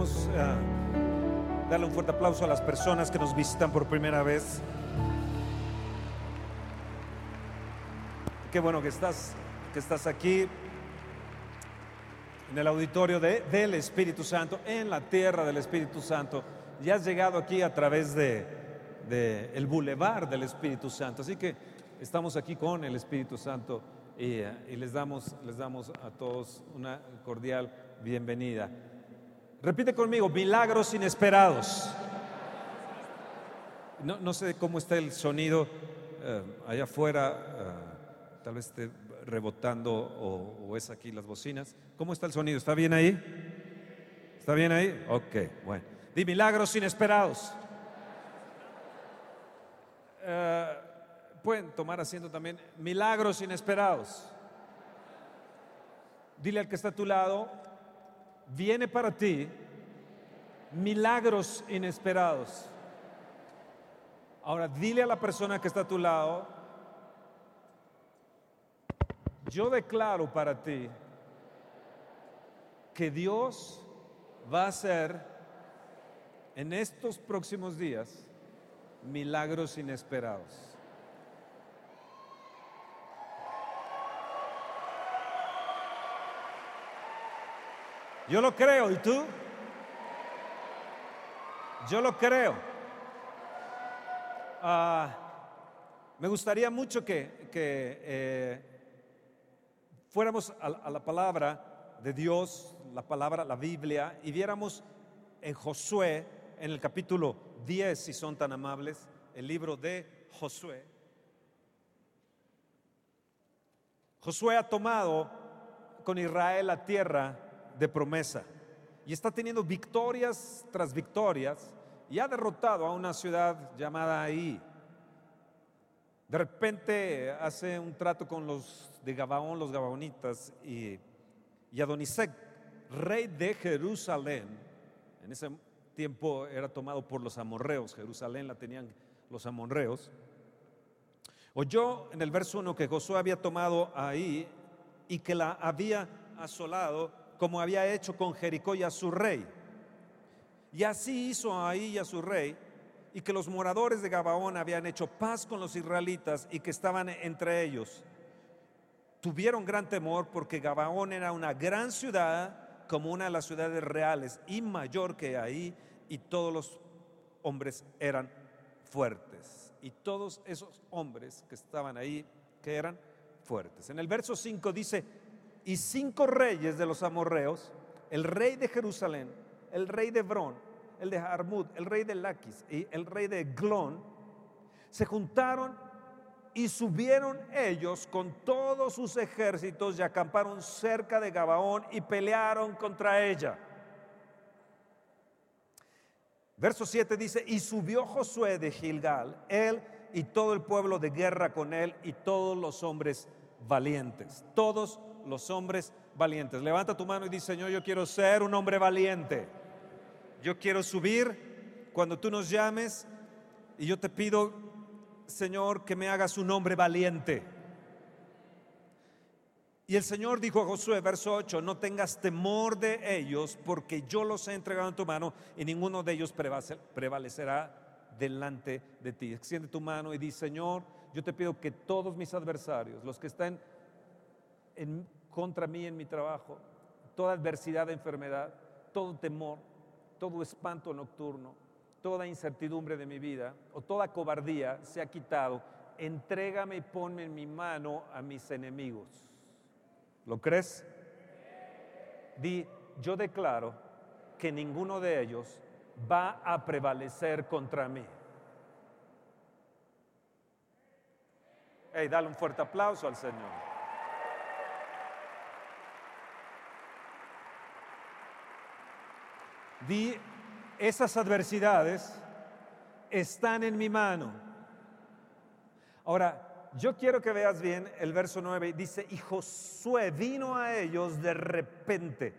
Ah, darle un fuerte aplauso a las personas que nos visitan por primera vez. Qué bueno que estás, que estás aquí en el auditorio de, del Espíritu Santo, en la tierra del Espíritu Santo. Ya has llegado aquí a través de, de bulevar del Espíritu Santo. Así que estamos aquí con el Espíritu Santo y, eh, y les, damos, les damos a todos una cordial bienvenida. Repite conmigo, milagros inesperados. No, no sé cómo está el sonido eh, allá afuera, eh, tal vez esté rebotando o, es aquí las bocinas. ¿Cómo está el sonido? ¿Está bien ahí? ¿Está bien ahí? Ok, bueno. Di milagros inesperados. Eh, pueden tomar asiento también. Milagros inesperados. Dile al que está a tu lado, viene para ti milagros inesperados. Ahora, dile a la persona que está a tu lado, yo declaro para ti que Dios va a hacer en estos próximos días milagros inesperados. Yo lo creo, ¿y tú? Yo lo creo. Ah, me gustaría mucho que, que, eh, fuéramos a, a la palabra de Dios, la palabra, la Biblia, y viéramos en Josué, en el capítulo 10, si son tan amables, el libro de Josué. Josué ha tomado con Israel la tierra de promesa y está teniendo victorias tras victorias y ha derrotado a una ciudad llamada Ahí. De repente hace un trato con los de Gabaón, los gabaonitas, y, y Adonisec, rey de Jerusalén, en ese tiempo era tomado por los amorreos, Jerusalén la tenían los amorreos, oyó en el verso 1 que Josué había tomado ahí y que la había asolado como había hecho con Jericó y a su rey. Y así hizo ahí y a su rey, y que los moradores de Gabaón habían hecho paz con los israelitas y que estaban entre ellos. Tuvieron gran temor porque Gabaón era una gran ciudad, como una de las ciudades reales, y mayor que ahí, y todos los hombres eran fuertes. Y todos esos hombres que estaban ahí, que eran fuertes. En el verso 5 dice, y cinco reyes de los amorreos, el rey de Jerusalén, el rey de Hebrón, el de Jarmut, el rey de Laquis y el rey de Glón, se juntaron y subieron ellos con todos sus ejércitos y acamparon cerca de Gabaón y pelearon contra ella. Verso 7 dice, y subió Josué de Gilgal, él y todo el pueblo de guerra con él y todos los hombres valientes, todos los hombres valientes. Levanta tu mano y dice, Señor, yo quiero ser un hombre valiente. Yo quiero subir cuando tú nos llames y yo te pido, Señor, que me hagas un hombre valiente. Y el Señor dijo a Josué, verso 8, no tengas temor de ellos, porque yo los he entregado en tu mano y ninguno de ellos prevalecerá delante de ti. Extiende tu mano y di, Señor, yo te pido que todos mis adversarios, los que están en, contra mí en mi trabajo, toda adversidad de enfermedad, todo temor, todo espanto nocturno, toda incertidumbre de mi vida o toda cobardía se ha quitado. Entrégame y ponme en mi mano a mis enemigos. ¿Lo crees? Di, yo declaro que ninguno de ellos va a prevalecer contra mí. Hey, dale un fuerte aplauso al Señor. Di, esas adversidades están en mi mano. Ahora, yo quiero que veas bien el verso 9. Dice, y Josué vino a ellos de repente,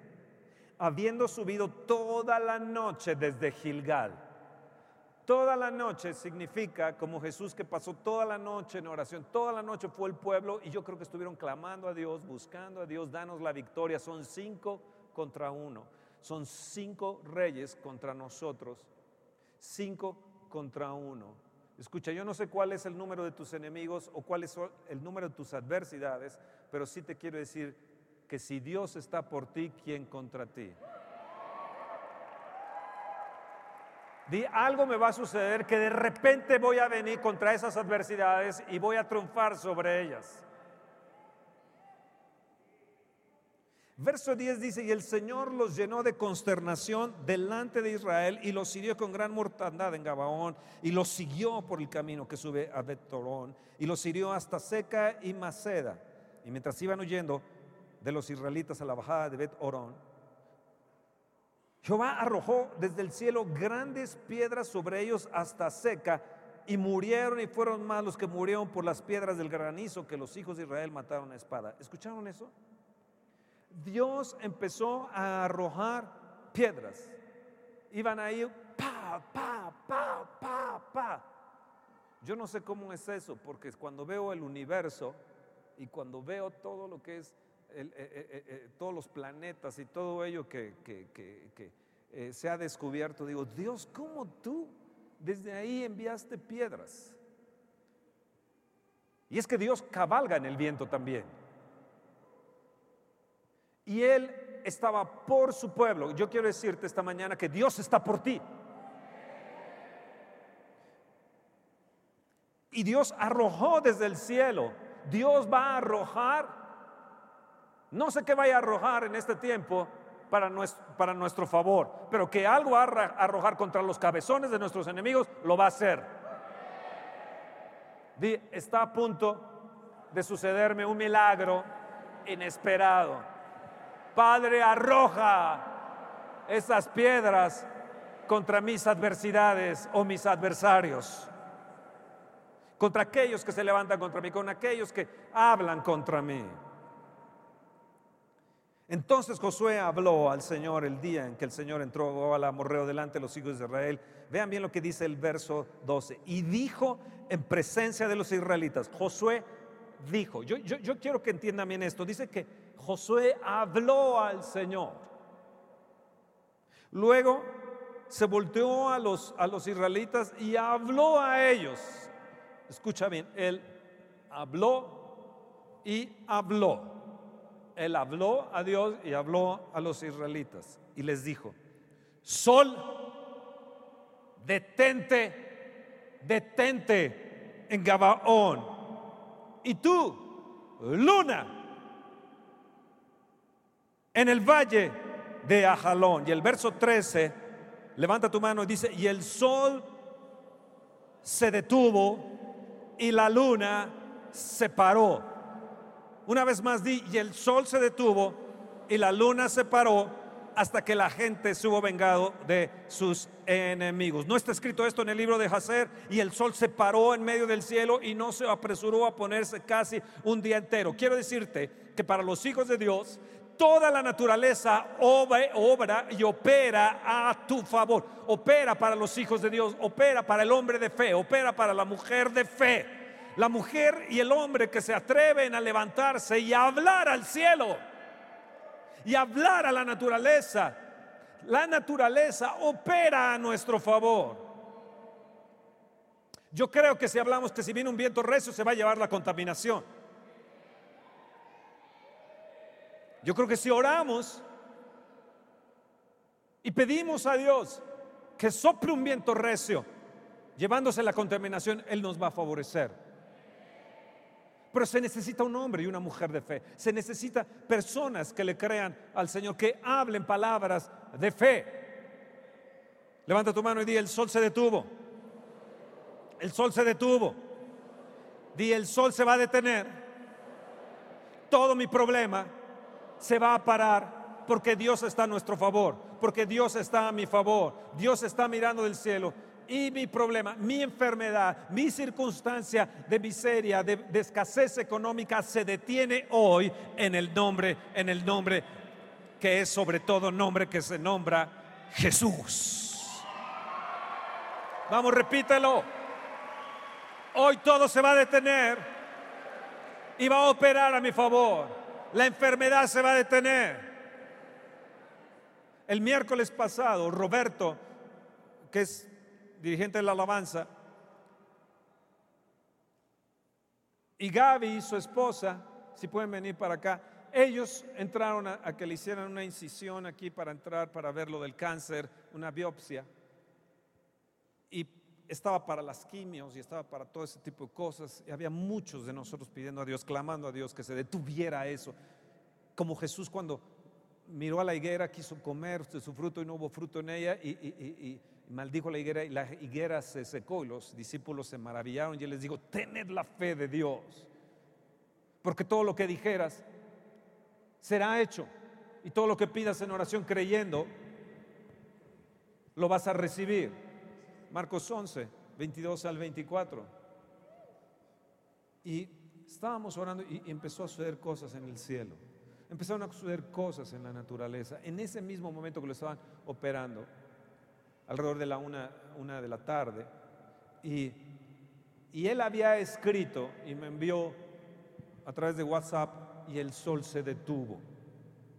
habiendo subido toda la noche desde Gilgal. Toda la noche significa como Jesús que pasó toda la noche en oración, toda la noche fue el pueblo y yo creo que estuvieron clamando a Dios, buscando a Dios, danos la victoria. Son cinco contra uno. Son cinco reyes contra nosotros, cinco contra uno. Escucha, yo no sé cuál es el número de tus enemigos o cuál es el número de tus adversidades, pero sí te quiero decir que si Dios está por ti, ¿quién contra ti? Di, algo me va a suceder que de repente voy a venir contra esas adversidades y voy a triunfar sobre ellas. Verso 10 dice, y el Señor los llenó de consternación delante de Israel y los hirió con gran mortandad en Gabaón y los siguió por el camino que sube a Betorón y los hirió hasta Seca y Maceda. Y mientras iban huyendo de los israelitas a la bajada de Bet Orón, Jehová arrojó desde el cielo grandes piedras sobre ellos hasta Seca y murieron y fueron más los que murieron por las piedras del granizo que los hijos de Israel mataron a espada. ¿Escucharon eso? Dios empezó a arrojar piedras. Iban ahí, pa, pa, pa, pa, pa. Yo no sé cómo es eso, porque cuando veo el universo y cuando veo todo lo que es eh, eh, eh, todos los planetas y todo ello que, que se ha descubierto, digo, Dios, ¿cómo tú desde ahí enviaste piedras? Y es que Dios cabalga en el viento también y Él estaba por su pueblo. Yo quiero decirte esta mañana que Dios está por ti. Y Dios arrojó desde el cielo. Dios va a arrojar. No sé qué vaya a arrojar en este tiempo para nuestro, favor, pero que algo va a arrojar contra los cabezones de nuestros enemigos, lo va a hacer. Está a punto de sucederme un milagro inesperado. Padre, arroja esas piedras contra mis adversidades o mis adversarios, contra aquellos que se levantan contra mí, con aquellos que hablan contra mí. Entonces Josué habló al Señor el día en que el Señor entró al amorreo delante de los hijos de Israel. Vean bien lo que dice el verso 12. Y dijo en presencia de los israelitas, Josué dijo, yo, yo, yo quiero que entiendan bien esto, dice que Josué habló al Señor. Luego se volteó a los, a los israelitas y habló a ellos. Escucha bien, él habló y habló. Él habló a Dios y habló a los israelitas y les dijo, sol, detente, detente en Gabaón. Y tú, luna, en el valle de Ajalón. Y el verso 13, levanta tu mano y dice, y el sol se detuvo y la luna se paró. Una vez más di, y el sol se detuvo y la luna se paró hasta que la gente se hubo vengado de sus enemigos. No está escrito esto en el libro de Hazer y el sol se paró en medio del cielo y no se apresuró a ponerse casi un día entero. Quiero decirte que para los hijos de Dios toda la naturaleza obra, y opera a tu favor. Opera para los hijos de Dios, opera para el hombre de fe, opera para la mujer de fe. La mujer y el hombre que se atreven a levantarse y a hablar al cielo y hablar a la naturaleza. La naturaleza opera a nuestro favor. Yo creo que si hablamos que si viene un viento recio se va a llevar la contaminación. Yo creo que si oramos y pedimos a Dios que sople un viento recio, llevándose la contaminación, Él nos va a favorecer. Pero se necesita un hombre y una mujer de fe. Se necesita personas que le crean al Señor, que hablen palabras de fe. Levanta tu mano y di, el sol se detuvo. El sol se detuvo. Di, el sol se va a detener. Todo mi problema se va a parar porque Dios está a nuestro favor, porque Dios está a mi favor, Dios está mirando del cielo. Y mi problema, mi enfermedad, mi circunstancia de miseria, de, escasez económica se detiene hoy en el nombre, en el nombre que es sobre todo nombre que se nombra Jesús. Vamos, repítelo. Hoy todo se va a detener y va a operar a mi favor la enfermedad se va a detener. El miércoles pasado, Roberto, que es dirigente de la alabanza, y Gaby, su esposa, si pueden venir para acá, ellos entraron a, a, que le hicieran una incisión aquí para entrar, para ver lo del cáncer, una biopsia. Estaba para las quimios y estaba para todo ese tipo de cosas. Y había muchos de nosotros pidiendo a Dios, clamando a Dios que se detuviera eso. Como Jesús cuando miró a la higuera, quiso comer su fruto y no hubo fruto en ella y maldijo la higuera y la higuera se secó y los discípulos se maravillaron y él les dijo, tened la fe de Dios. Porque todo lo que dijeras será hecho. Y todo lo que pidas en oración creyendo, lo vas a recibir. Marcos 11, 22 al 24. Y estábamos orando y empezó a suceder cosas en el cielo. Empezaron a suceder cosas en la naturaleza. En ese mismo momento que lo estaban operando, alrededor de la una, una de la tarde, y, y él había escrito y me envió a través de WhatsApp y el sol se detuvo.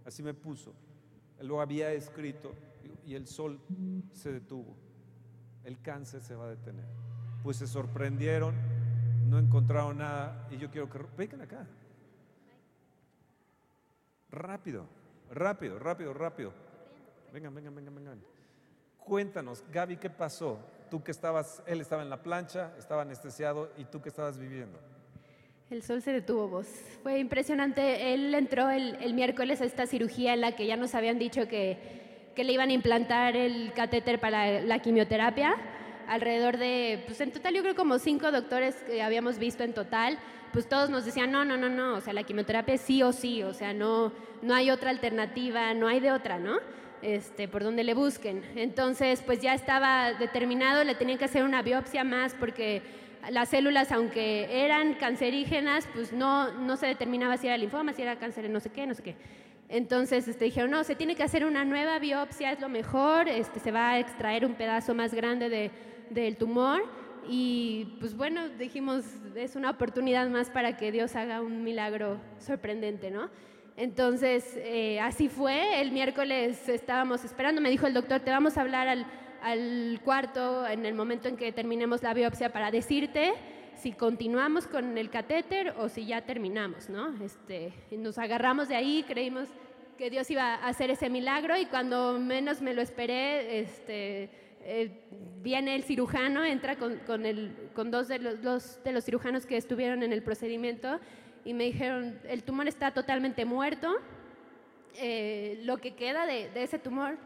Así me puso. Él lo había escrito y el sol se detuvo el cáncer se va a detener. Pues se sorprendieron, no encontraron nada y yo quiero que vengan acá. Rápido, rápido, rápido, rápido. Vengan, vengan, vengan, vengan. Cuéntanos, Gaby, ¿qué pasó? Tú que estabas, él estaba en la plancha, estaba anestesiado y tú que estabas viviendo. El sol se detuvo, vos. Fue impresionante. Él entró el, el miércoles a esta cirugía en la que ya nos habían dicho que que le iban a implantar el catéter para la quimioterapia. Alrededor de, pues en total yo creo como cinco doctores que habíamos visto en total, pues todos nos decían, no, no, no, no, o sea, la quimioterapia sí o sí, o sea, no, no hay otra alternativa, no hay de otra, ¿no? Este, por donde le busquen. Entonces, pues ya estaba determinado, le tenían que hacer una biopsia más porque las células, aunque eran cancerígenas, pues no, no se determinaba si era linfoma, si era cáncer, no sé qué, no sé qué. Entonces este, dijeron, no, se tiene que hacer una nueva biopsia, es lo mejor, este, se va a extraer un pedazo más grande de, del tumor. Y pues bueno, dijimos, es una oportunidad más para que Dios haga un milagro sorprendente, ¿no? Entonces, eh, así fue. El miércoles estábamos esperando, me dijo el doctor, te vamos a hablar al, al cuarto en el momento en que terminemos la biopsia para decirte si continuamos con el catéter o si ya terminamos, ¿no? Este, nos agarramos de ahí, creímos que Dios iba a hacer ese milagro y cuando menos me lo esperé, este, eh, viene el cirujano, entra con, con, el, con dos, de los, de los cirujanos que estuvieron en el procedimiento y me dijeron, el tumor está totalmente muerto, eh, lo que queda de, de ese tumor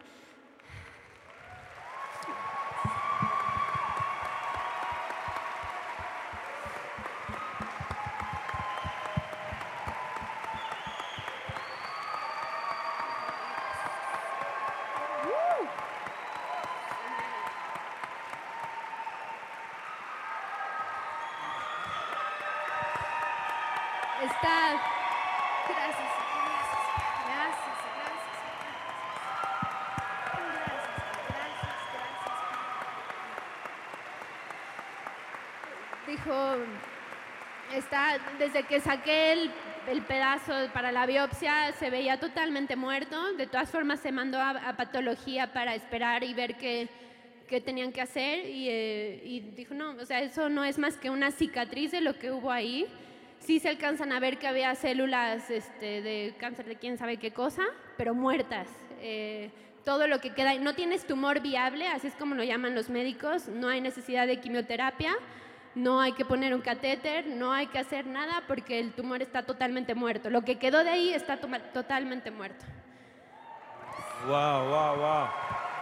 está, desde que saqué el, el, pedazo para la biopsia, se veía totalmente muerto. De todas formas, se mandó a, patología para esperar y ver qué, qué tenían que hacer. Y, eh, y, dijo, no, o sea, eso no es más que una cicatriz de lo que hubo ahí. Sí se alcanzan a ver que había células este, de cáncer de quién sabe qué cosa, pero muertas. Eh, todo lo que queda, no tienes tumor viable, así es como lo llaman los médicos, no hay necesidad de quimioterapia no hay que poner un catéter, no hay que hacer nada porque el tumor está totalmente muerto. Lo que quedó de ahí está totalmente muerto. Wow, wow, wow.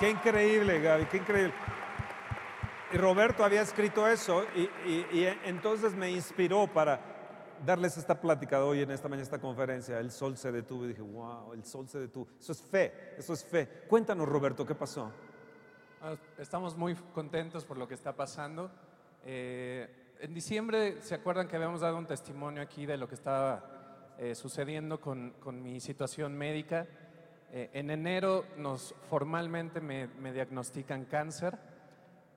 Qué increíble, Gaby, qué increíble. Y Roberto había escrito eso y, entonces me inspiró para darles esta plática de hoy en esta mañana, esta conferencia. El sol se detuvo y dije, wow, el sol se detuvo. Eso es fe, eso es fe. Cuéntanos, Roberto, ¿qué pasó? Ah, estamos muy contentos por lo que está pasando. Eh, en diciembre, ¿se acuerdan que habíamos dado un testimonio aquí de lo que estaba eh, sucediendo con, con, mi situación médica? Eh, en enero nos formalmente me, me diagnostican cáncer,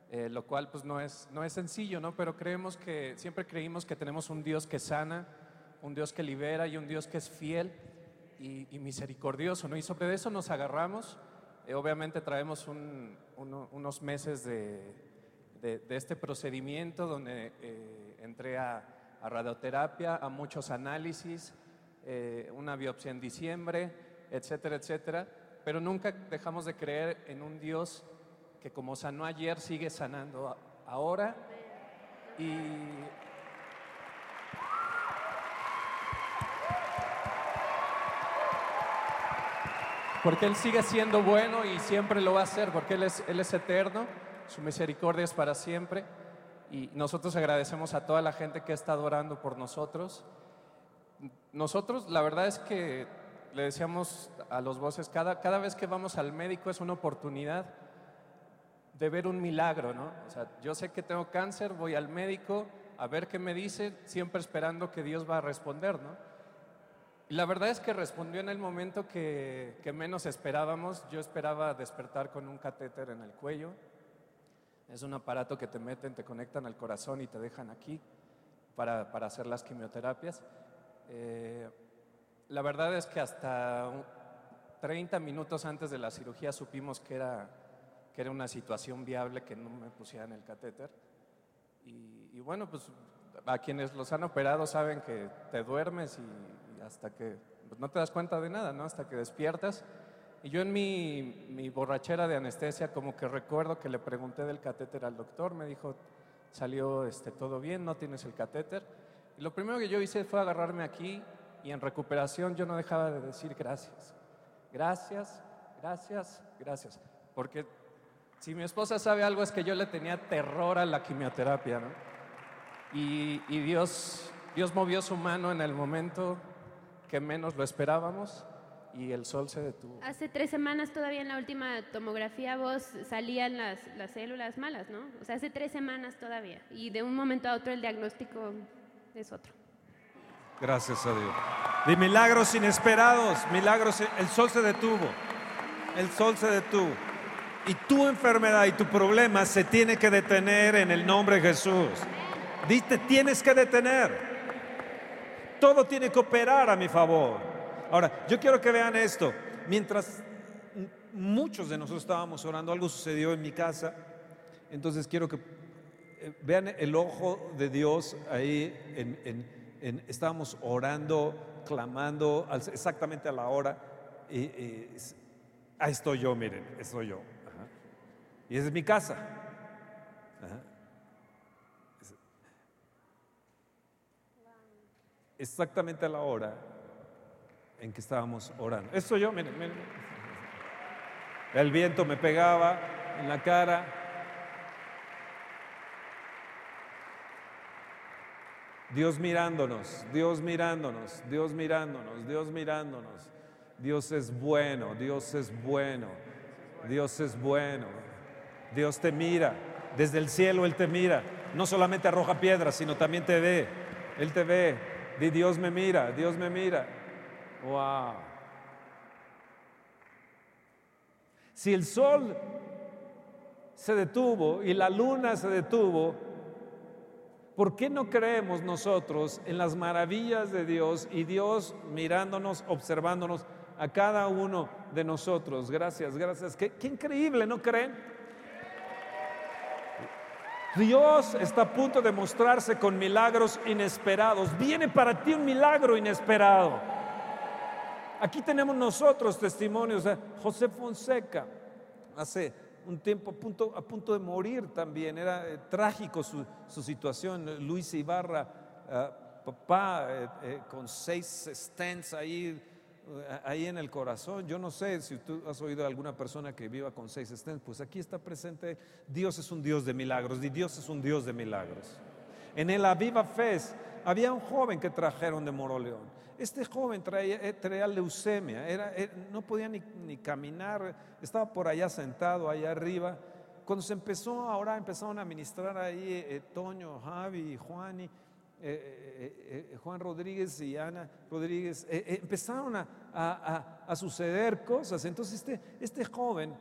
lo cual pues no es, no es sencillo, ¿no? Pero creemos que, siempre creímos que tenemos un Dios que sana, un Dios que libera y un Dios que es fiel y, y misericordioso, ¿no? Y sobre eso nos agarramos Eh, obviamente traemos unos meses de, este procedimiento donde eh, entré a, radioterapia, a muchos análisis, eh, una biopsia en diciembre, etcétera, etcétera. Pero nunca dejamos de creer en un Dios que como sanó ayer sigue sanando ahora. Y porque Él sigue siendo bueno y siempre lo va a hacer, porque Él es, Él es eterno, su misericordia es para siempre. Y nosotros agradecemos a toda la gente que ha estado orando por nosotros. Nosotros, la verdad es que le decíamos a los voces, cada, cada vez que vamos al médico es una oportunidad de ver un milagro, ¿no? O sea, yo sé que tengo cáncer, voy al médico a ver qué me dice, siempre esperando que Dios va a responder, ¿no? Y la verdad es que respondió en el momento que, menos esperábamos. Yo esperaba despertar con un catéter en el cuello. Es un aparato que te meten, te conectan al corazón y te dejan aquí para, hacer las quimioterapias. Eh, la verdad es que hasta 30 minutos antes de la cirugía supimos que era, que era una situación viable que no me pusieran el catéter. Y, y bueno, pues a quienes los han operado saben que te duermes y hasta que pues, no te das cuenta de nada, ¿no? Hasta que despiertas. Y yo en mi, borrachera de anestesia como que recuerdo que le pregunté del catéter al doctor, me dijo, salió este, todo bien, no tienes el catéter. Y lo primero que yo hice fue agarrarme aquí y en recuperación yo no dejaba de decir gracias. Gracias, gracias, gracias. Porque si mi esposa sabe algo es que yo le tenía terror a la quimioterapia, ¿no? Y, y Dios, Dios movió su mano en el momento que menos lo esperábamos y el sol se detuvo. Hace tres semanas todavía en la última tomografía vos salían las, las células malas, ¿no? O sea, hace tres semanas todavía. Y de un momento a otro el diagnóstico es otro. Gracias a Dios. De milagros inesperados, milagros, el sol se detuvo. El sol se detuvo. Y tu enfermedad y tu problema se tiene que detener en el nombre de Jesús. Dite, tienes que detener. Todo tiene que operar a mi favor. Ahora, yo quiero que vean esto. Mientras muchos de nosotros estábamos orando, algo sucedió en mi casa. Entonces quiero que eh, vean el ojo de Dios ahí. Estábamos orando, clamando exactamente a la hora. Y, ahí estoy yo, miren, estoy yo. Y esa es mi casa. Exactamente a la hora en que estábamos orando. Esto yo, miren. El viento me pegaba en la cara. Dios mirándonos, Dios mirándonos, Dios mirándonos, Dios mirándonos. Dios es bueno, Dios es bueno, Dios es bueno. Dios te mira, desde el cielo Él te mira. No solamente arroja piedras, sino también te ve. Él te ve. Di Dios me mira, Dios me mira. Wow. Si el sol se detuvo y la luna se detuvo, ¿por qué no creemos nosotros en las maravillas de Dios y Dios mirándonos, observándonos a cada uno de nosotros? Gracias, gracias. Qué, increíble, ¿no creen? Dios está a punto de mostrarse con milagros inesperados. Viene para ti un milagro inesperado. Aquí tenemos nosotros testimonios. José Fonseca, hace un tiempo a punto, a punto de morir también. Era eh, trágico su, situación. Luis Ibarra, eh, papá, eh, con seis stents ahí ahí en el corazón. Yo no sé si tú has oído a alguna persona que viva con seis stents, pues aquí está presente. Dios es un Dios de milagros y Dios es un Dios de milagros. En el Aviva Fest había un joven que trajeron de Moroleón. Este joven traía, eh, leucemia, era, eh, no podía ni, caminar, estaba por allá sentado, allá arriba. Cuando se empezó, ahora empezaron a ministrar ahí eh, Toño, Javi, Juan y eh, eh, eh, Juan Rodríguez y Ana Rodríguez, empezaron a, suceder cosas. Entonces este, este joven,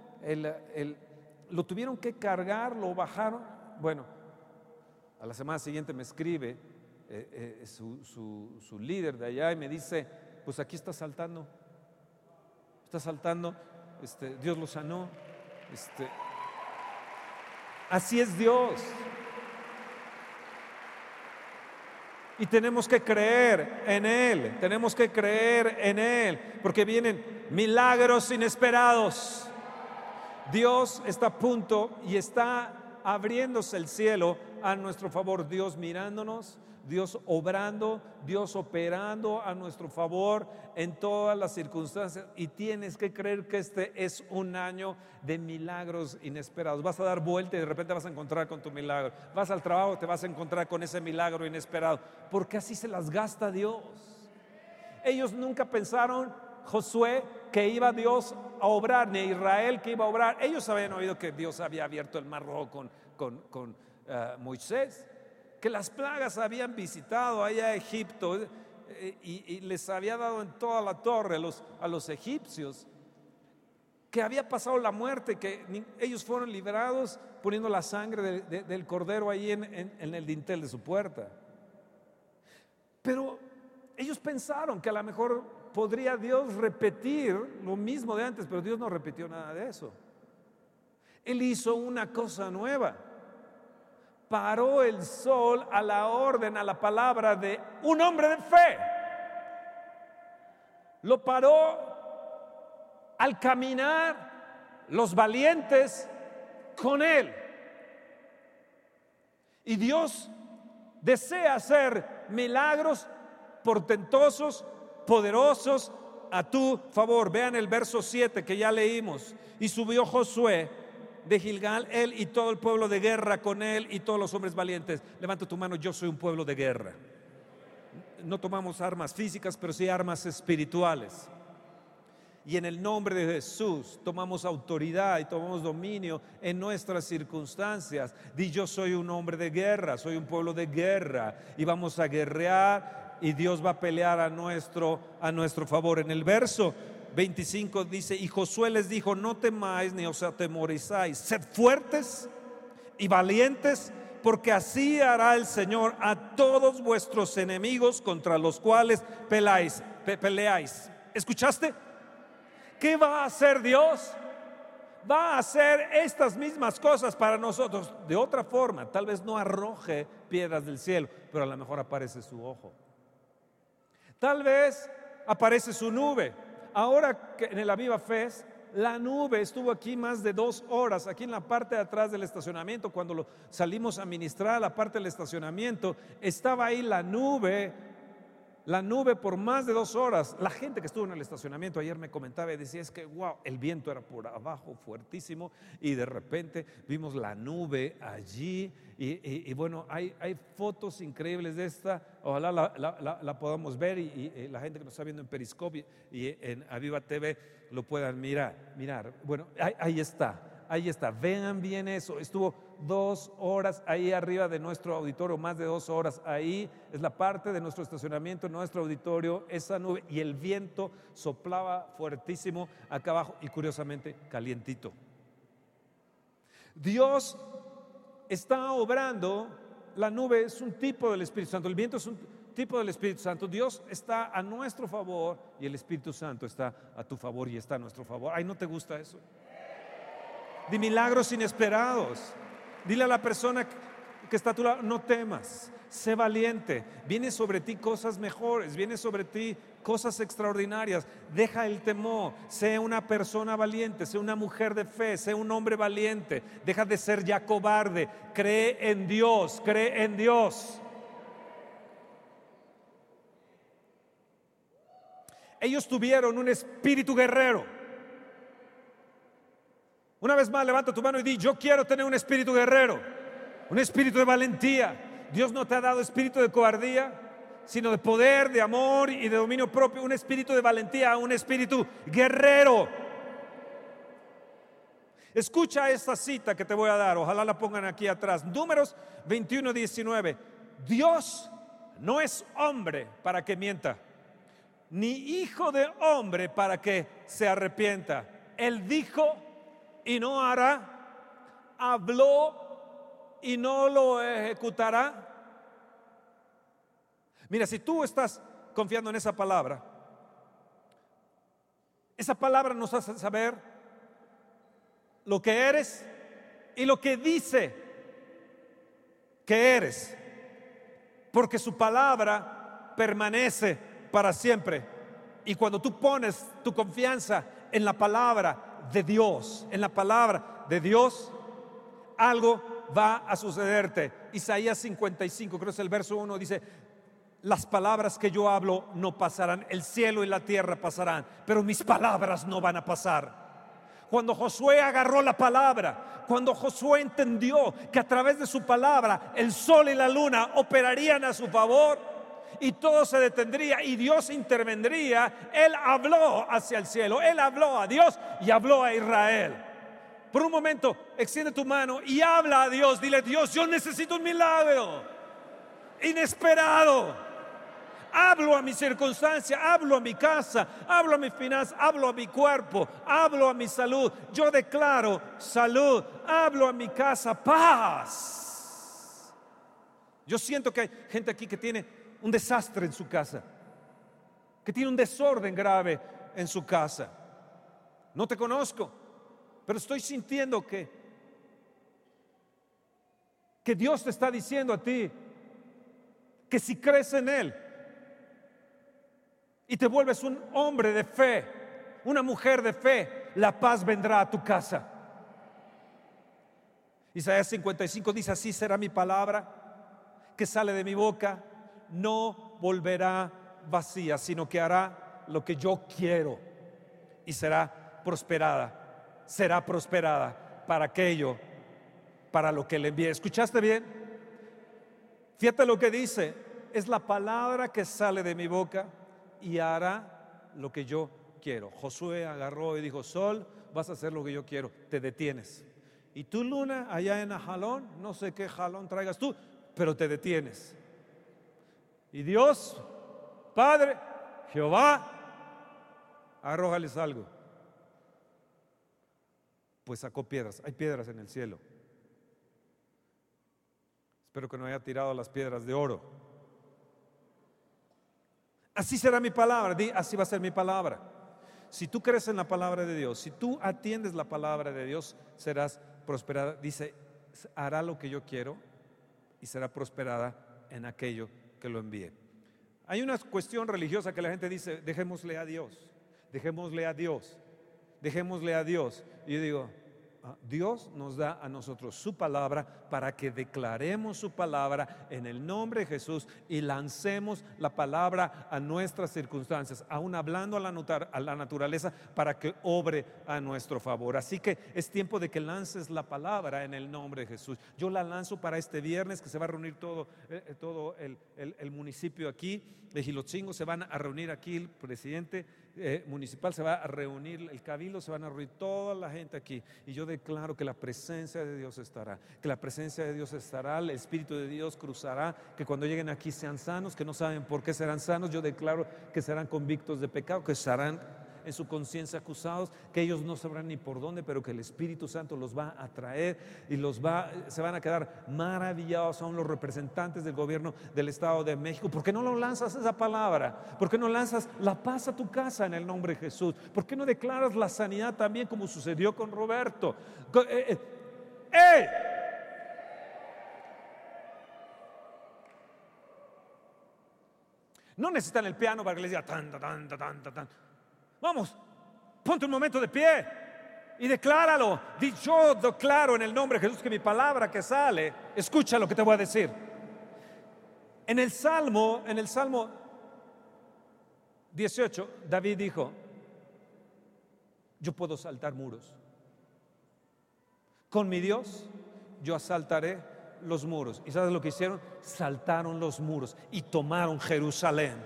lo tuvieron que cargar, lo bajaron. Bueno, a la semana siguiente me escribe su, su, líder de allá y me dice, pues aquí está saltando, está saltando. este, Dios lo sanó. Este, así es Dios. Y tenemos que creer en Él, tenemos que creer en Él, porque vienen milagros inesperados. Dios está a punto y está abriéndose el cielo a nuestro favor, Dios mirándonos, Dios obrando, Dios operando a nuestro favor en todas las circunstancias. Y tienes que creer que este es un año de milagros inesperados. Vas a dar vuelta y de repente vas a encontrar con tu milagro. Vas al trabajo, te vas a encontrar con ese milagro inesperado. Porque así se las gasta Dios. Ellos nunca pensaron, Josué, que iba Dios a obrar, ni Israel que iba a obrar. Ellos habían oído que Dios había abierto el mar rojo con, con, con eh, Moisés que las plagas habían visitado allá a Egipto eh, y, les había dado en toda la torre los, a los egipcios, que había pasado la muerte, que ellos fueron liberados poniendo la sangre del cordero ahí en, en el dintel de su puerta. Pero ellos pensaron que a lo mejor podría Dios repetir lo mismo de antes, pero Dios no repitió nada de eso. Él hizo una cosa nueva paró el sol a la orden, a la palabra de un hombre de fe. Lo paró al caminar los valientes con él. Y Dios desea hacer milagros portentosos, poderosos a tu favor. Vean el verso 7 que ya leímos. Y subió Josué de Gilgal, él y todo el pueblo de guerra con él y todos los hombres valientes. Levanta tu mano, yo soy un pueblo de guerra. No tomamos armas físicas, pero sí armas espirituales. Y en el nombre de Jesús tomamos autoridad y tomamos dominio en nuestras circunstancias. Di yo soy un hombre de guerra, soy un pueblo de guerra y vamos a guerrear y Dios va a pelear a nuestro, a nuestro favor. En el verso 25 dice, y Josué les dijo, no temáis ni os atemorizáis, sed fuertes y valientes, porque así hará el Señor a todos vuestros enemigos contra los cuales peleáis. peleáis. ¿Escuchaste? ¿Qué va a hacer Dios? Va a hacer estas mismas cosas para nosotros de otra forma. Tal vez no arroje piedras del cielo, pero a lo mejor aparece su ojo. Tal vez aparece su nube, ahora en el Aviva Fest, la nube estuvo aquí más de dos horas, aquí en la parte de atrás del estacionamiento, cuando salimos a ministrar la parte del estacionamiento, estaba ahí la nube la nube por más de dos horas. La gente que estuvo en el estacionamiento ayer me comentaba y decía, es que, wow, el viento era por abajo fuertísimo y de repente vimos la nube allí y, bueno, hay, fotos increíbles de esta, ojalá la, podamos ver y, la gente que nos está viendo en Periscope y en Aviva TV lo puedan mirar. mirar. Bueno, ahí está ahí está, vean bien eso, estuvo dos horas ahí arriba de nuestro auditorio, más de dos horas, ahí es la parte de nuestro estacionamiento, nuestro auditorio, esa nube, y el viento soplaba fuertísimo acá abajo y curiosamente calientito. Dios está obrando, la nube es un tipo del Espíritu Santo, el viento es un tipo del Espíritu Santo. Dios está a nuestro favor y el Espíritu Santo está a tu favor y está a nuestro favor. Ay, ¿no te gusta eso? de milagros inesperados. Dile a la persona que está a tu lado, no temas, sé valiente, viene sobre ti cosas mejores, viene sobre ti cosas extraordinarias. Deja el temor, sé una persona valiente, sé una mujer de fe, sé un hombre valiente. Deja de ser ya cobarde, cree en Dios, cree en Dios. Ellos tuvieron un espíritu guerrero. Una vez más, levanta tu mano y di, yo quiero tener un espíritu guerrero, un espíritu de valentía. Dios no te ha dado espíritu de cobardía, sino de poder, de amor y de dominio propio, un espíritu de valentía, un espíritu guerrero. Escucha esta cita que te voy a dar, ojalá la pongan aquí atrás. Números 21, 19. Dios no es hombre para que mienta, ni hijo de hombre para que se arrepienta. Él dijo y no hará, habló y no lo ejecutará. Mira, si tú estás confiando en esa palabra, esa palabra nos hace saber lo que eres y lo que dice que eres, porque su palabra permanece para siempre. Y cuando tú pones tu confianza en la palabra de Dios, en la palabra de Dios, algo va a sucederte. Isaías 55, creo que es el verso 1, dice, las palabras que yo hablo no pasarán, el cielo y la tierra pasarán, pero mis palabras no van a pasar. Cuando Josué agarró la palabra, cuando Josué entendió que a través de su palabra el sol y la luna operarían a su favor y todo se detendría y Dios intervendría, él habló hacia el cielo, él habló a Dios y habló a Israel. Por un momento, extiende tu mano y habla a Dios, dile, Dios, yo necesito un milagro inesperado. Hablo a mi circunstancia, hablo a mi casa, hablo a mi finanzas, hablo a mi cuerpo, hablo a mi salud. Yo declaro salud, hablo a mi casa, paz. Yo siento que hay gente aquí que tiene un desastre en su casa, que tiene un desorden grave en su casa. No te conozco, pero estoy sintiendo que que Dios te está diciendo a ti que si crees en él y te vuelves un hombre de fe, una mujer de fe, la paz vendrá a tu casa. Isaías 55 dice, así será mi palabra que sale de mi boca, no volverá vacía, sino que hará lo que yo quiero y será prosperada, será prosperada para aquello, para lo que le envíe. ¿Escuchaste bien? Fíjate lo que dice, es la palabra que sale de mi boca y hará lo que yo quiero. Josué agarró y dijo, Sol, vas a hacer lo que yo quiero, te detienes. Y tú, Luna, allá en Jalón, no sé qué jalón traigas tú, pero te detienes. Y Dios, Padre, Jehová, arrójales algo. Pues sacó piedras, hay piedras en el cielo. Espero que no haya tirado las piedras de oro. Así será mi palabra, así va a ser mi palabra. Si tú crees en la palabra de Dios, si tú atiendes la palabra de Dios, serás prosperada. Dice, hará lo que yo quiero y será prosperada en aquello que lo envíe. Hay una cuestión religiosa que la gente dice, dejémosle a Dios, dejémosle a Dios, dejémosle a Dios. Y yo digo, Dios nos da a nosotros su palabra para que declaremos su palabra en el nombre de Jesús y lancemos la palabra a nuestras circunstancias, aún hablando a la, naturaleza para que obre a nuestro favor. Así que es tiempo de que lances la palabra en el nombre de Jesús. Yo la lanzo para este viernes que se va a reunir todo, eh, eh, todo el, el municipio aquí de Gilotzingo, se van a reunir aquí el presidente eh, municipal se va a reunir, el cabildo se van a reunir toda la gente aquí. Y yo declaro que la presencia de Dios estará, que la presencia de Dios estará, el Espíritu de Dios cruzará, que cuando lleguen aquí sean sanos, que no saben por qué serán sanos. Yo declaro que serán convictos de pecado, que serán en su conciencia acusados, que ellos no sabrán ni por dónde, pero que el Espíritu Santo los va a traer y los va, se van a quedar maravillados, son los representantes del gobierno del Estado de México. ¿Por qué no lo lanzas esa palabra? ¿Por qué no lanzas la paz a tu casa en el nombre de Jesús? ¿Por qué no declaras la sanidad también como sucedió con Roberto? ¡Eh! ¡Eh! No necesitan el piano para que les diga tan, tan, tan, tan, tan. Vamos, ponte un momento de pie y decláralo. Di yo declaro en el nombre de Jesús que mi palabra que sale, escucha lo que te voy a decir. En el Salmo, en el Salmo 18, David dijo, yo puedo saltar muros. Con mi Dios yo asaltaré los muros. ¿Y sabes lo que hicieron? Saltaron los muros y tomaron Jerusalén.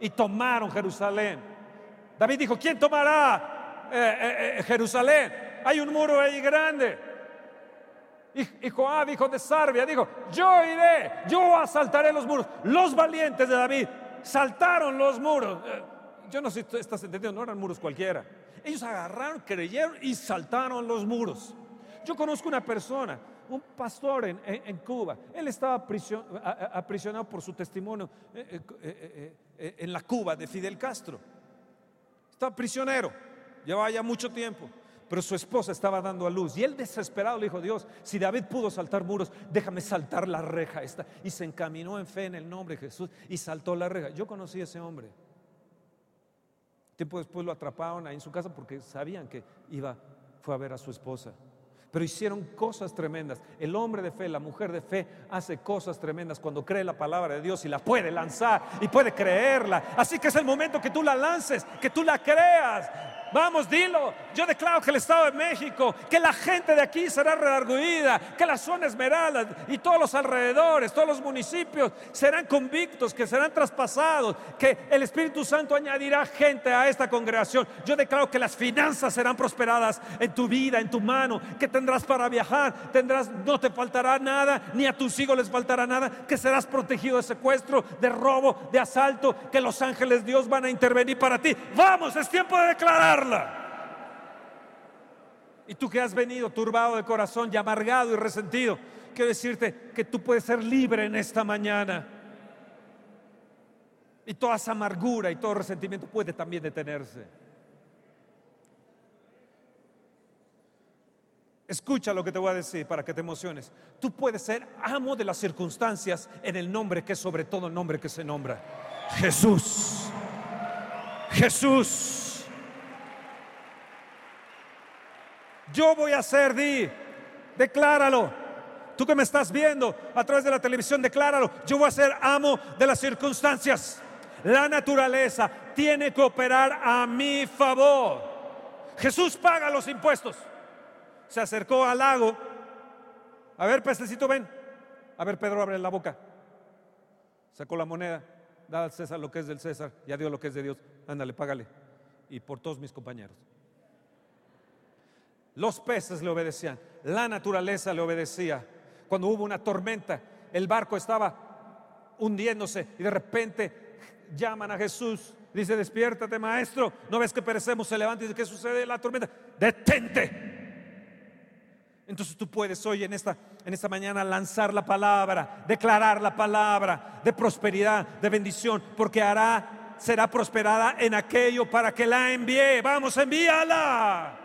Y tomaron Jerusalén. David dijo, ¿quién tomará eh, eh, eh, Jerusalén? Hay un muro ahí grande. Y, Joab, hijo de Sarbia, dijo, yo iré, yo asaltaré los muros. Los valientes de David saltaron los muros. Yo no sé si estás entendiendo, no eran muros cualquiera. Ellos agarraron, creyeron y saltaron los muros. Yo conozco una persona, un pastor en, Cuba. Él estaba aprisionado por su testimonio en la Cuba de Fidel Castro. Está prisionero, lleva ya mucho tiempo. pero su esposa estaba dando a luz. Y él desesperado le dijo, Dios, si David pudo saltar muros, déjame saltar la reja esta. Y se encaminó en fe en el nombre de Jesús y saltó la reja. Yo conocí a ese hombre. Tiempo después lo atraparon ahí en su casa porque sabían que iba, fue a ver a su esposa pero hicieron cosas tremendas. El hombre de fe, la mujer de fe hace cosas tremendas cuando cree la palabra de Dios y la puede lanzar y puede creerla. Así que es el momento que tú la lances, que tú la creas. Vamos, dilo. Yo declaro que el Estado de México, que la gente de aquí será redarguida, que la zona Esmeralda y todos los alrededores, todos los municipios serán convictos, que serán traspasados, que el Espíritu Santo añadirá gente a esta congregación. Yo declaro que las finanzas serán prosperadas en tu vida, en tu mano, que tendrás para viajar, tendrás, no te faltará nada, ni a tus hijos les faltará nada, que serás protegido de secuestro, de robo, de asalto, que los ángeles Dios van a intervenir para ti. Vamos, es tiempo de declarar. Y tú que has venido turbado de corazón y amargado y resentido, quiero decirte que tú puedes ser libre en esta mañana. Y toda esa amargura y todo resentimiento puede también detenerse. Escucha lo que te voy a decir para que te emociones. Tú puedes ser amo de las circunstancias en el nombre que es sobre todo el nombre que se nombra. Jesús. Jesús. Yo voy a ser, di, decláralo. Tú que me estás viendo a través de la televisión, decláralo. Yo voy a ser amo de las circunstancias. La naturaleza tiene que operar a mi favor. Jesús paga los impuestos. Se acercó al lago. A ver, pececito, ven. A ver, Pedro, abre la boca. Sacó la moneda. Da al César lo que es del César y a Dios lo que es de Dios. Ándale, págale. Y por todos mis compañeros. Los peces le obedecían, la naturaleza le obedecía. Cuando hubo una tormenta, el barco estaba hundiéndose y de repente llaman a Jesús. Dice, despiértate maestro, no ves que perecemos, se levanta y dice, ¿qué sucede? La tormenta, detente. Entonces tú puedes hoy en esta, en esta mañana lanzar la palabra, declarar la palabra de prosperidad, de bendición, porque hará, será prosperada en aquello para que la envíe. Vamos, envíala.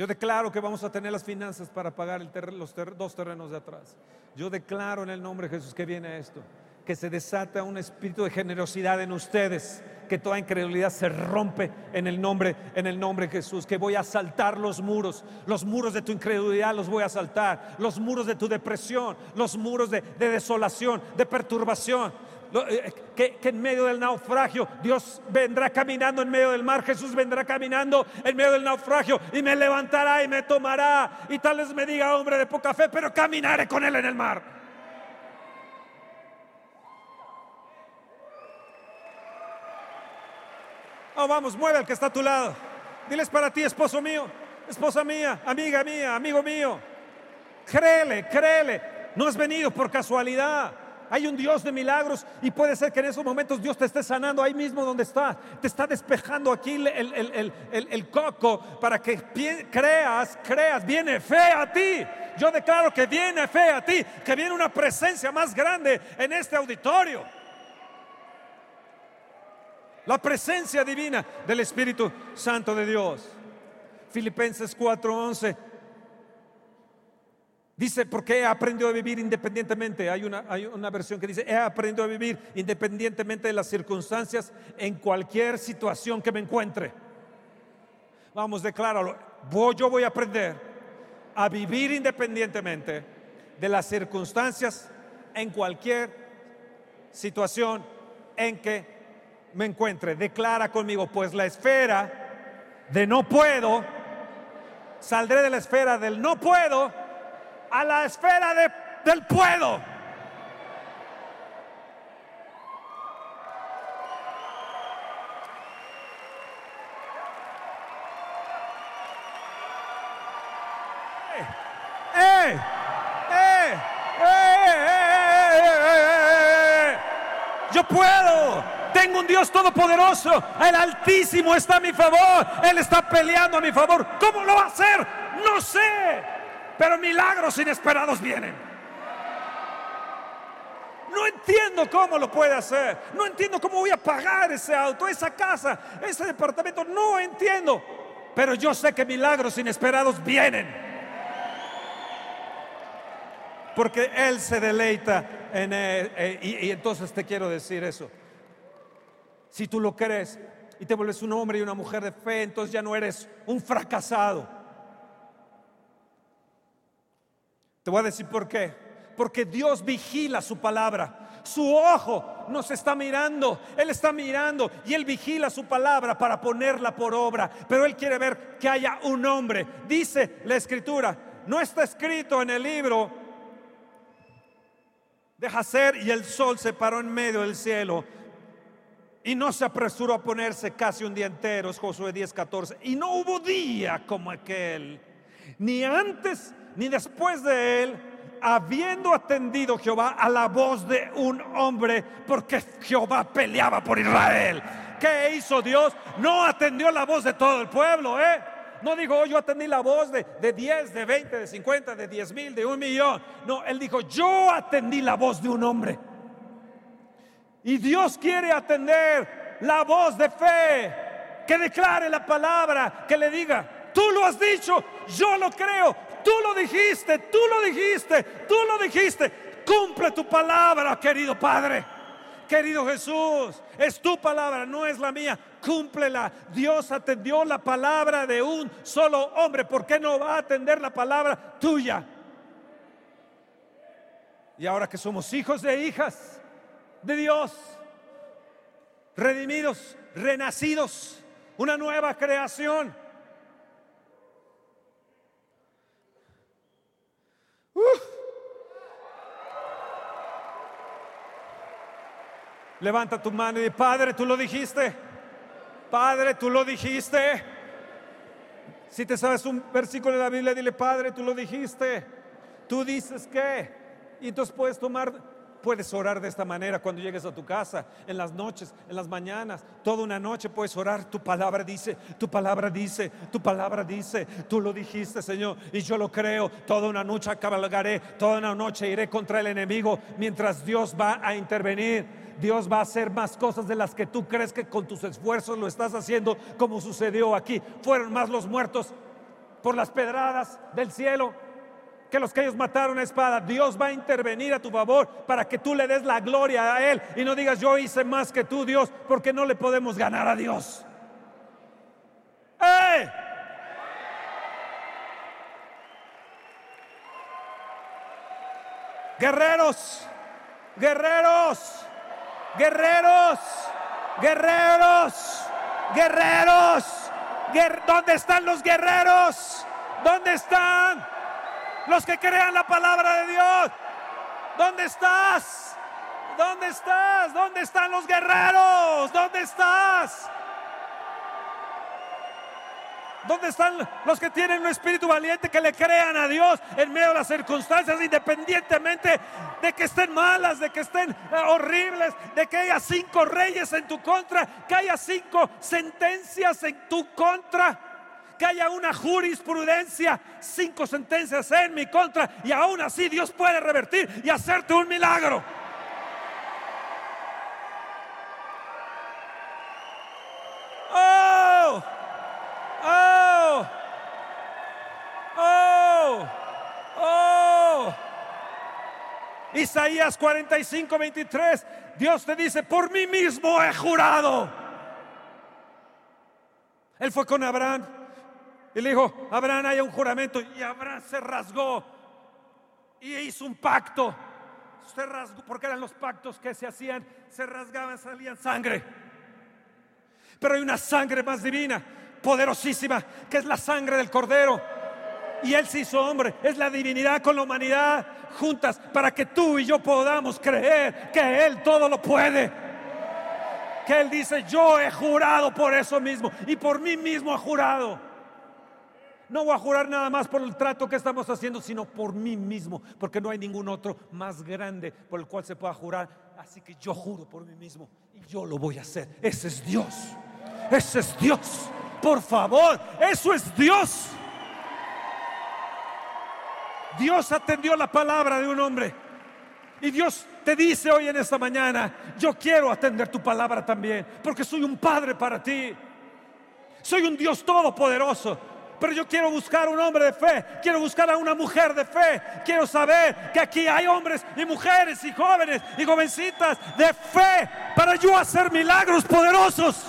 Yo declaro que vamos a tener las finanzas para pagar los dos terrenos de atrás. Yo declaro en el nombre de Jesús que viene esto, que se desata un espíritu de generosidad en ustedes, que toda incredulidad se rompe en el nombre, en el nombre de Jesús, que voy a saltar los muros, los muros de tu incredulidad los voy a saltar, los muros de tu depresión, los muros de desolación, de perturbación eh, que, en medio del naufragio Dios vendrá caminando en medio del mar, Jesús vendrá caminando en medio del naufragio y me levantará y me tomará. Y tal vez me diga, hombre de poca fe, pero caminaré con él en el mar. Oh, vamos, mueve al que está a tu lado. Diles para ti, esposo mío, esposa mía, amiga mía, amigo mío. Créele, créele. No has venido por casualidad hay un Dios de milagros y puede ser que en esos momentos Dios te esté sanando ahí mismo donde estás. Te está despejando aquí el, coco para que creas, creas, viene fe a ti. Yo declaro que viene fe a ti, que viene una presencia más grande en este auditorio. La presencia divina del Espíritu Santo de Dios. Filipenses 4:11 Dice, porque he aprendido a vivir independientemente. Hay una, hay una versión que dice, he aprendido a vivir independientemente de las circunstancias en cualquier situación que me encuentre. Vamos, decláralo. yo voy a aprender a vivir independientemente de las circunstancias en cualquier situación en que me encuentre. Declara conmigo, pues la esfera de no puedo, saldré de la esfera del no puedo a la esfera de, del puedo. Yo puedo. Tengo un Dios todopoderoso. El Altísimo está a mi favor. Él está peleando a mi favor. ¿Cómo lo va a hacer? No sé pero milagros inesperados vienen. No entiendo cómo lo puede hacer. No entiendo cómo voy a pagar ese auto, esa casa, ese departamento. No entiendo. Pero yo sé que milagros inesperados vienen. Porque Él se deleita en él. Eh, y, y entonces te quiero decir eso. Si tú lo crees y te vuelves un hombre y una mujer de fe, entonces ya no eres un fracasado. Te voy a decir por qué. Porque Dios vigila su palabra. Su ojo nos está mirando. Él está mirando y Él vigila su palabra para ponerla por obra. Pero Él quiere ver que haya un hombre. Dice la escritura. No está escrito en el libro de Hacer y el sol se paró en medio del cielo y no se apresuró a ponerse casi un día entero, es Josué 10, 14. Y no hubo día como aquel, ni antes ni después de él, habiendo atendido Jehová a la voz de un hombre, porque Jehová peleaba por Israel. ¿Qué hizo Dios? No atendió la voz de todo el pueblo, ¿eh? No dijo, oh, yo atendí la voz de, de 10, de 20, de 50, de 10 mil, de un millón. No, él dijo, yo atendí la voz de un hombre. Y Dios quiere atender la voz de fe, que declare la palabra, que le diga, tú lo has dicho, yo lo creo, tú lo dijiste, tú lo dijiste, tú lo dijiste. Cumple tu palabra, querido Padre. Querido Jesús, es tu palabra, no es la mía. Cúmplela. Dios atendió la palabra de un solo hombre. ¿Por qué no va a atender la palabra tuya? Y ahora que somos hijos de hijas, de Dios, redimidos, renacidos, una nueva creación. Levanta tu mano y di, Padre, tú lo dijiste. Padre, tú lo dijiste. Si te sabes un versículo de la Biblia, dile, Padre, tú lo dijiste. Tú dices que. Y entonces puedes tomar Puedes orar de esta manera cuando llegues a tu casa, en las noches, en las mañanas, toda una noche puedes orar. Tu palabra dice, tu palabra dice, tu palabra dice, tú lo dijiste, Señor, y yo lo creo. Toda una noche cabalgaré, toda una noche iré contra el enemigo mientras Dios va a intervenir. Dios va a hacer más cosas de las que tú crees que con tus esfuerzos lo estás haciendo, como sucedió aquí. Fueron más los muertos por las pedradas del cielo que los que ellos mataron a espada. Dios va a intervenir a tu favor para que tú le des la gloria a Él y no digas yo hice más que tú, Dios, porque no le podemos ganar a Dios. ¡Eh! Guerreros, guerreros, guerreros, guerreros, guerreros. ¿Dónde están los guerreros? ¿Dónde están? Los que crean la palabra de Dios. ¿Dónde estás? ¿Dónde estás? ¿Dónde están los guerreros? ¿Dónde estás? ¿Dónde están los que tienen un espíritu valiente que le crean a Dios en medio de las circunstancias, independientemente de que estén malas, de que estén eh, horribles, de que haya cinco reyes en tu contra, que haya cinco sentencias en tu contra? Que haya una jurisprudencia, cinco sentencias en mi contra y aún así Dios puede revertir y hacerte un milagro. Oh, oh, oh, oh. Isaías 45, 23, Dios te dice, por mí mismo he jurado. Él fue con Abraham y le dijo, Abraham, hay un juramento. Y Abraham se rasgó y hizo un pacto. Se rasgó, porque eran los pactos que se hacían, se rasgaban, salían sangre. Pero hay una sangre más divina, poderosísima, que es la sangre del Cordero. Y Él se hizo hombre, es la divinidad con la humanidad juntas para que tú y yo podamos creer que Él todo lo puede. Que Él dice, yo he jurado por eso mismo y por mí mismo he jurado. No voy a jurar nada más por el trato que estamos haciendo, sino por mí mismo, porque no hay ningún otro más grande por el cual se pueda jurar. Así que yo juro por mí mismo y yo lo voy a hacer. Ese es Dios. Ese es Dios. Por favor, eso es Dios. Dios atendió la palabra de un hombre Y Dios te dice hoy en esta mañana, yo quiero atender tu palabra también, porque soy un padre para ti. Soy un Dios todopoderoso, pero yo quiero buscar un hombre de fe, quiero buscar a una mujer de fe, quiero saber que aquí hay hombres y mujeres y jóvenes y jovencitas de fe para yo hacer milagros poderosos.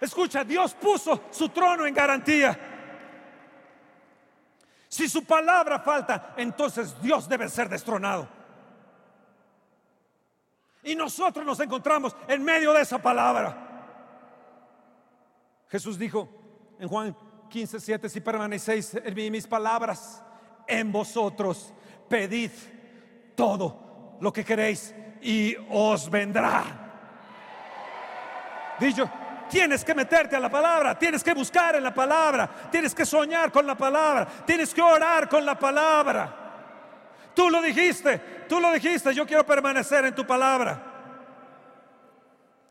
Escucha, Dios puso su trono en garantía. Si su palabra falta, entonces Dios debe ser destronado. Y nosotros nos encontramos en medio de esa palabra. Jesús dijo en Juan 15, 7, si permanecéis en mis palabras, en vosotros pedid todo lo que queréis y os vendrá. Dicho, Tienes que meterte a la palabra, tienes que buscar en la palabra, tienes que soñar con la palabra, tienes que orar con la palabra. Tú lo dijiste, tú lo dijiste, yo quiero permanecer en tu palabra.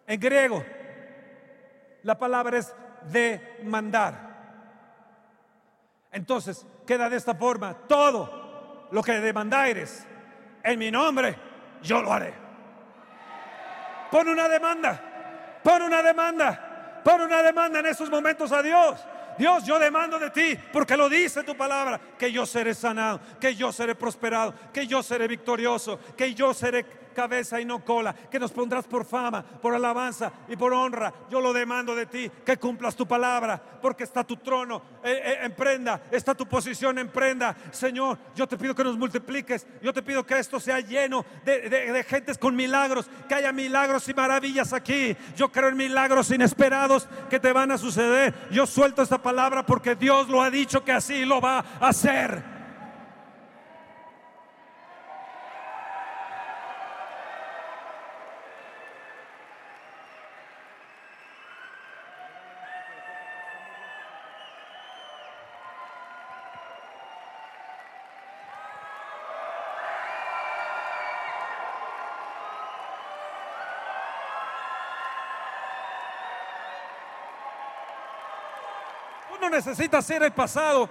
En griego, la palabra es demandar. Entonces, queda de esta forma, todo lo que demandares en mi nombre, yo lo haré. Pon una demanda. Pon una demanda. Pon una demanda en esos momentos a Dios. Dios, yo demando de ti, porque lo dice tu palabra, que yo seré sanado, que yo seré prosperado, que yo seré victorioso, que yo seré cabeza y no cola, que nos pondrás por fama, por alabanza y por honra. Yo lo demando de ti, que cumplas tu palabra, porque está tu trono eh, eh, en prenda, está tu posición en prenda. Señor, yo te pido que nos multipliques, yo te pido que esto sea lleno de, de gentes con milagros, que haya milagros y maravillas aquí. Yo creo en milagros inesperados que te van a suceder. Yo suelto esta palabra porque Dios lo ha dicho que así lo va a hacer. Necesitas ser el pasado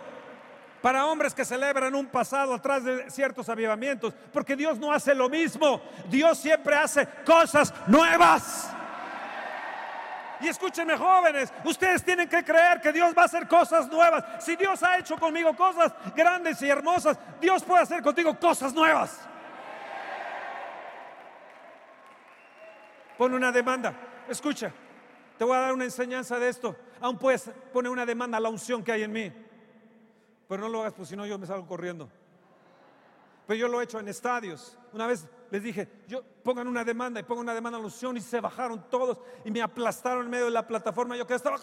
para hombres que celebran un pasado atrás de ciertos avivamientos, porque Dios no hace lo mismo, Dios siempre hace cosas nuevas. Y escúchenme jóvenes, ustedes tienen que creer que Dios va a hacer cosas nuevas. Si Dios ha hecho conmigo cosas grandes y hermosas, Dios puede hacer contigo cosas nuevas. Pon una demanda, escucha, te voy a dar una enseñanza de esto. Aún puedes poner una demanda a la unción que hay en mí. Pero no lo hagas, pues si no yo me salgo corriendo. Pero yo lo he hecho en estadios. Una vez les dije, yo pongan una demanda y pongan una demanda a la unción y se bajaron todos y me aplastaron en medio de la plataforma. Yo que estaba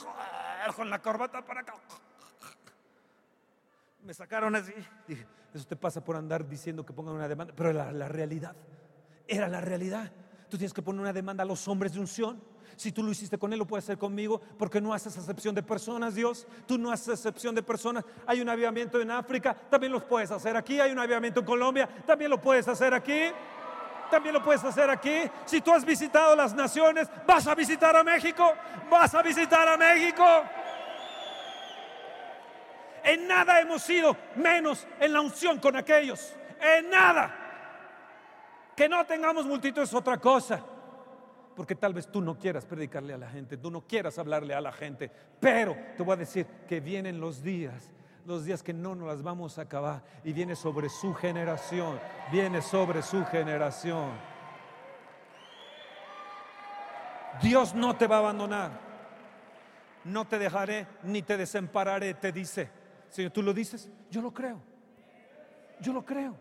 con la corbata para acá. Me sacaron así. Dije, eso te pasa por andar diciendo que pongan una demanda. Pero era la realidad. Era la realidad. Tú tienes que poner una demanda a los hombres de unción. Si tú lo hiciste con Él, lo puedes hacer conmigo, porque no haces excepción de personas, Dios. Tú no haces excepción de personas. Hay un avivamiento en África, también lo puedes hacer aquí. Hay un avivamiento en Colombia, también lo puedes hacer aquí. También lo puedes hacer aquí. Si tú has visitado las naciones, vas a visitar a México. Vas a visitar a México. En nada hemos sido menos en la unción con aquellos. En nada. Que no tengamos multitud es otra cosa porque tal vez tú no quieras predicarle a la gente, tú no quieras hablarle a la gente, pero te voy a decir que vienen los días, los días que no nos las vamos a acabar y viene sobre su generación, viene sobre su generación. Dios no te va a abandonar, no te dejaré ni te desampararé, te dice. Señor, tú lo dices, yo lo creo, yo lo creo.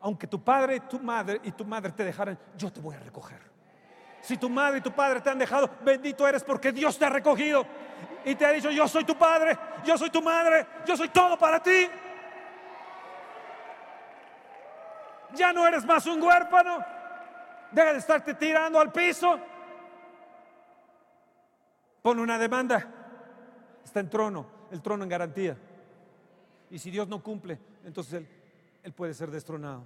Aunque tu padre, tu madre y tu madre te dejaran, yo te voy a recoger. Si tu madre y tu padre te han dejado, bendito eres porque Dios te ha recogido y te ha dicho, yo soy tu padre, yo soy tu madre, yo soy todo para ti. Ya no eres más un huérfano. Deja de estarte tirando al piso. Pon una demanda. Está en trono, el trono en garantía. Y si Dios no cumple, entonces él, él puede ser destronado.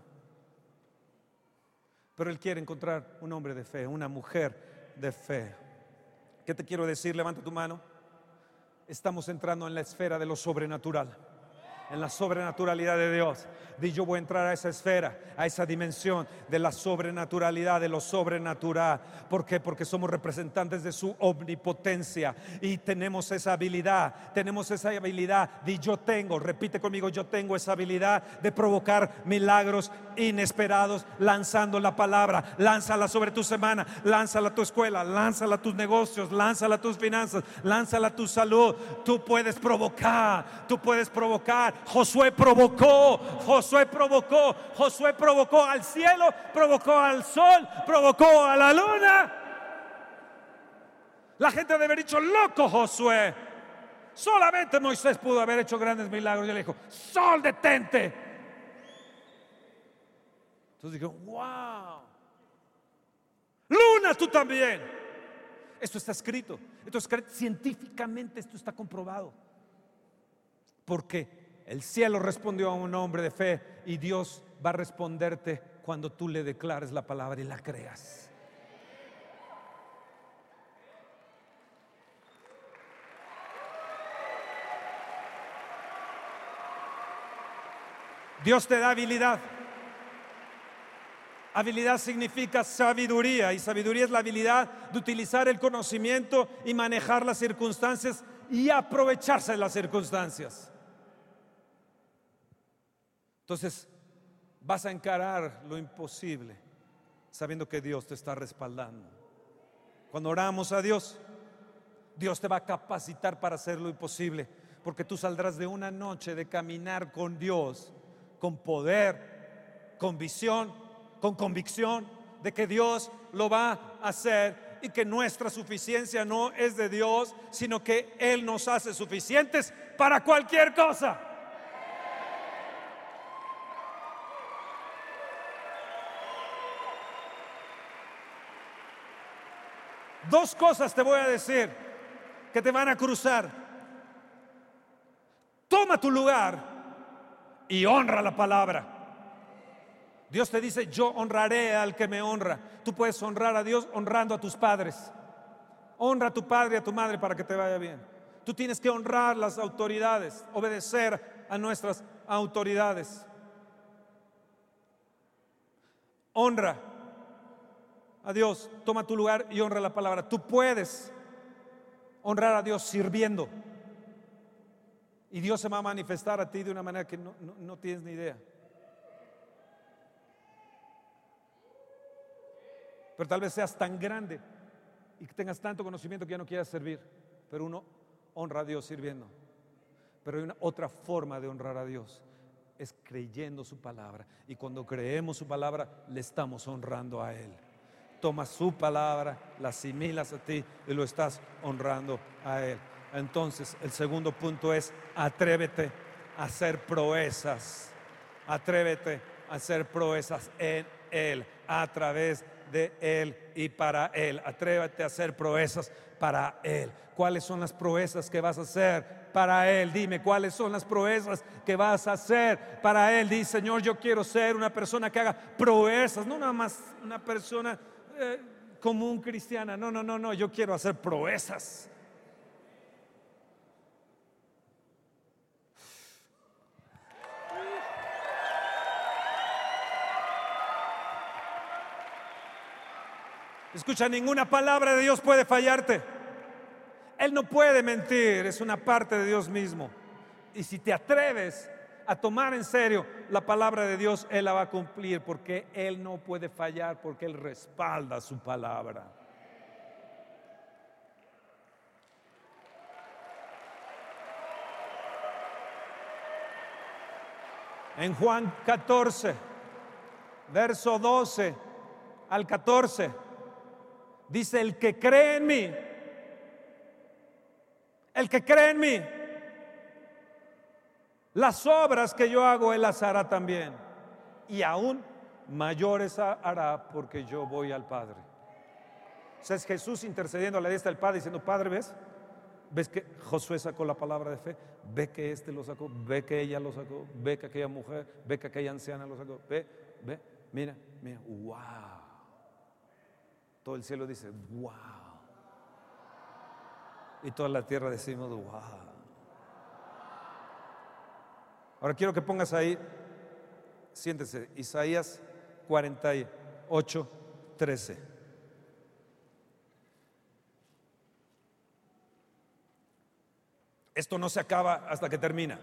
Pero Él quiere encontrar un hombre de fe, una mujer de fe. ¿Qué te quiero decir? Levanta tu mano. estamos entrando en la esfera de lo sobrenatural en la sobrenaturalidad de Dios. Di yo voy a entrar a esa esfera, a esa dimensión de la sobrenaturalidad, de lo sobrenatural. ¿Por qué? Porque somos representantes de su omnipotencia y tenemos esa habilidad, tenemos esa habilidad. Di yo tengo, repite conmigo, yo tengo esa habilidad de provocar milagros inesperados lanzando la palabra. Lánzala sobre tu semana, lánzala a tu escuela, lánzala a tus negocios, lánzala a tus finanzas, lánzala a tu salud. Tú puedes provocar, tú puedes provocar Josué provocó, Josué provocó, Josué provocó al cielo, provocó al sol, provocó a la luna. La gente debe haber dicho, loco Josué. Solamente Moisés pudo haber hecho grandes milagros. Y le dijo, sol detente. Entonces dijo, wow. Luna, tú también. Esto está escrito. Esto es científicamente, esto está comprobado. ¿Por qué? El cielo respondió a un hombre de fe y Dios va a responderte cuando tú le declares la palabra y la creas. Dios te da habilidad. Habilidad significa sabiduría y sabiduría es la habilidad de utilizar el conocimiento y manejar las circunstancias y aprovecharse de las circunstancias. Entonces, vas a encarar lo imposible sabiendo que Dios te está respaldando. Cuando oramos a Dios, Dios te va a capacitar para hacer lo imposible, porque tú saldrás de una noche de caminar con Dios, con poder, con visión, con convicción de que Dios lo va a hacer y que nuestra suficiencia no es de Dios, sino que Él nos hace suficientes para cualquier cosa. Dos cosas te voy a decir que te van a cruzar. Toma tu lugar y honra la palabra. Dios te dice, yo honraré al que me honra. Tú puedes honrar a Dios honrando a tus padres. Honra a tu padre y a tu madre para que te vaya bien. Tú tienes que honrar las autoridades, obedecer a nuestras autoridades. Honra a Dios, toma tu lugar y honra la palabra. Tú puedes honrar a Dios sirviendo. Y Dios se va a manifestar a ti de una manera que no, no tienes ni idea. Pero tal vez seas tan grande y que tengas tanto conocimiento que ya no quieras servir. Pero uno honra a Dios sirviendo. Pero hay una otra forma de honrar a Dios. Es creyendo su palabra. Y cuando creemos su palabra, le estamos honrando a Él tomas su palabra, la asimilas a ti y lo estás honrando a Él. Entonces, el segundo punto es, atrévete a hacer proezas. Atrévete a hacer proezas en Él, a través de Él y para Él. Atrévete a hacer proezas para Él. ¿Cuáles son las proezas que vas a hacer para Él? Dime, ¿cuáles son las proezas que vas a hacer para Él? Dice, Señor, yo quiero ser una persona que haga proezas, no nada más una persona eh, como un cristiana. No, no, no, no, yo quiero hacer proezas. Escucha, ninguna palabra de Dios puede fallarte. Él no puede mentir, es una parte de Dios mismo. Y si te atreves a tomar en serio la palabra de Dios, Él la va a cumplir porque Él no puede fallar porque Él respalda su palabra. En Juan 14, verso 12 al 14, dice, el que cree en mí, el que cree en mí, las obras que yo hago, Él las hará también. Y aún mayores hará porque yo voy al Padre. O sea, es Jesús intercediendo a la diestra del Padre diciendo, Padre, ¿ves? ¿Ves que Josué sacó la palabra de fe? ¿Ve que este lo sacó? ¿Ve que ella lo sacó? ¿Ve que aquella mujer? ¿Ve que aquella anciana lo sacó? ¿Ve? ¿Ve? Mira, mira, wow. Todo el cielo dice, wow. Y toda la tierra decimos, wow. Ahora quiero que pongas ahí, siéntese, Isaías 48, 13. Esto no se acaba hasta que termina.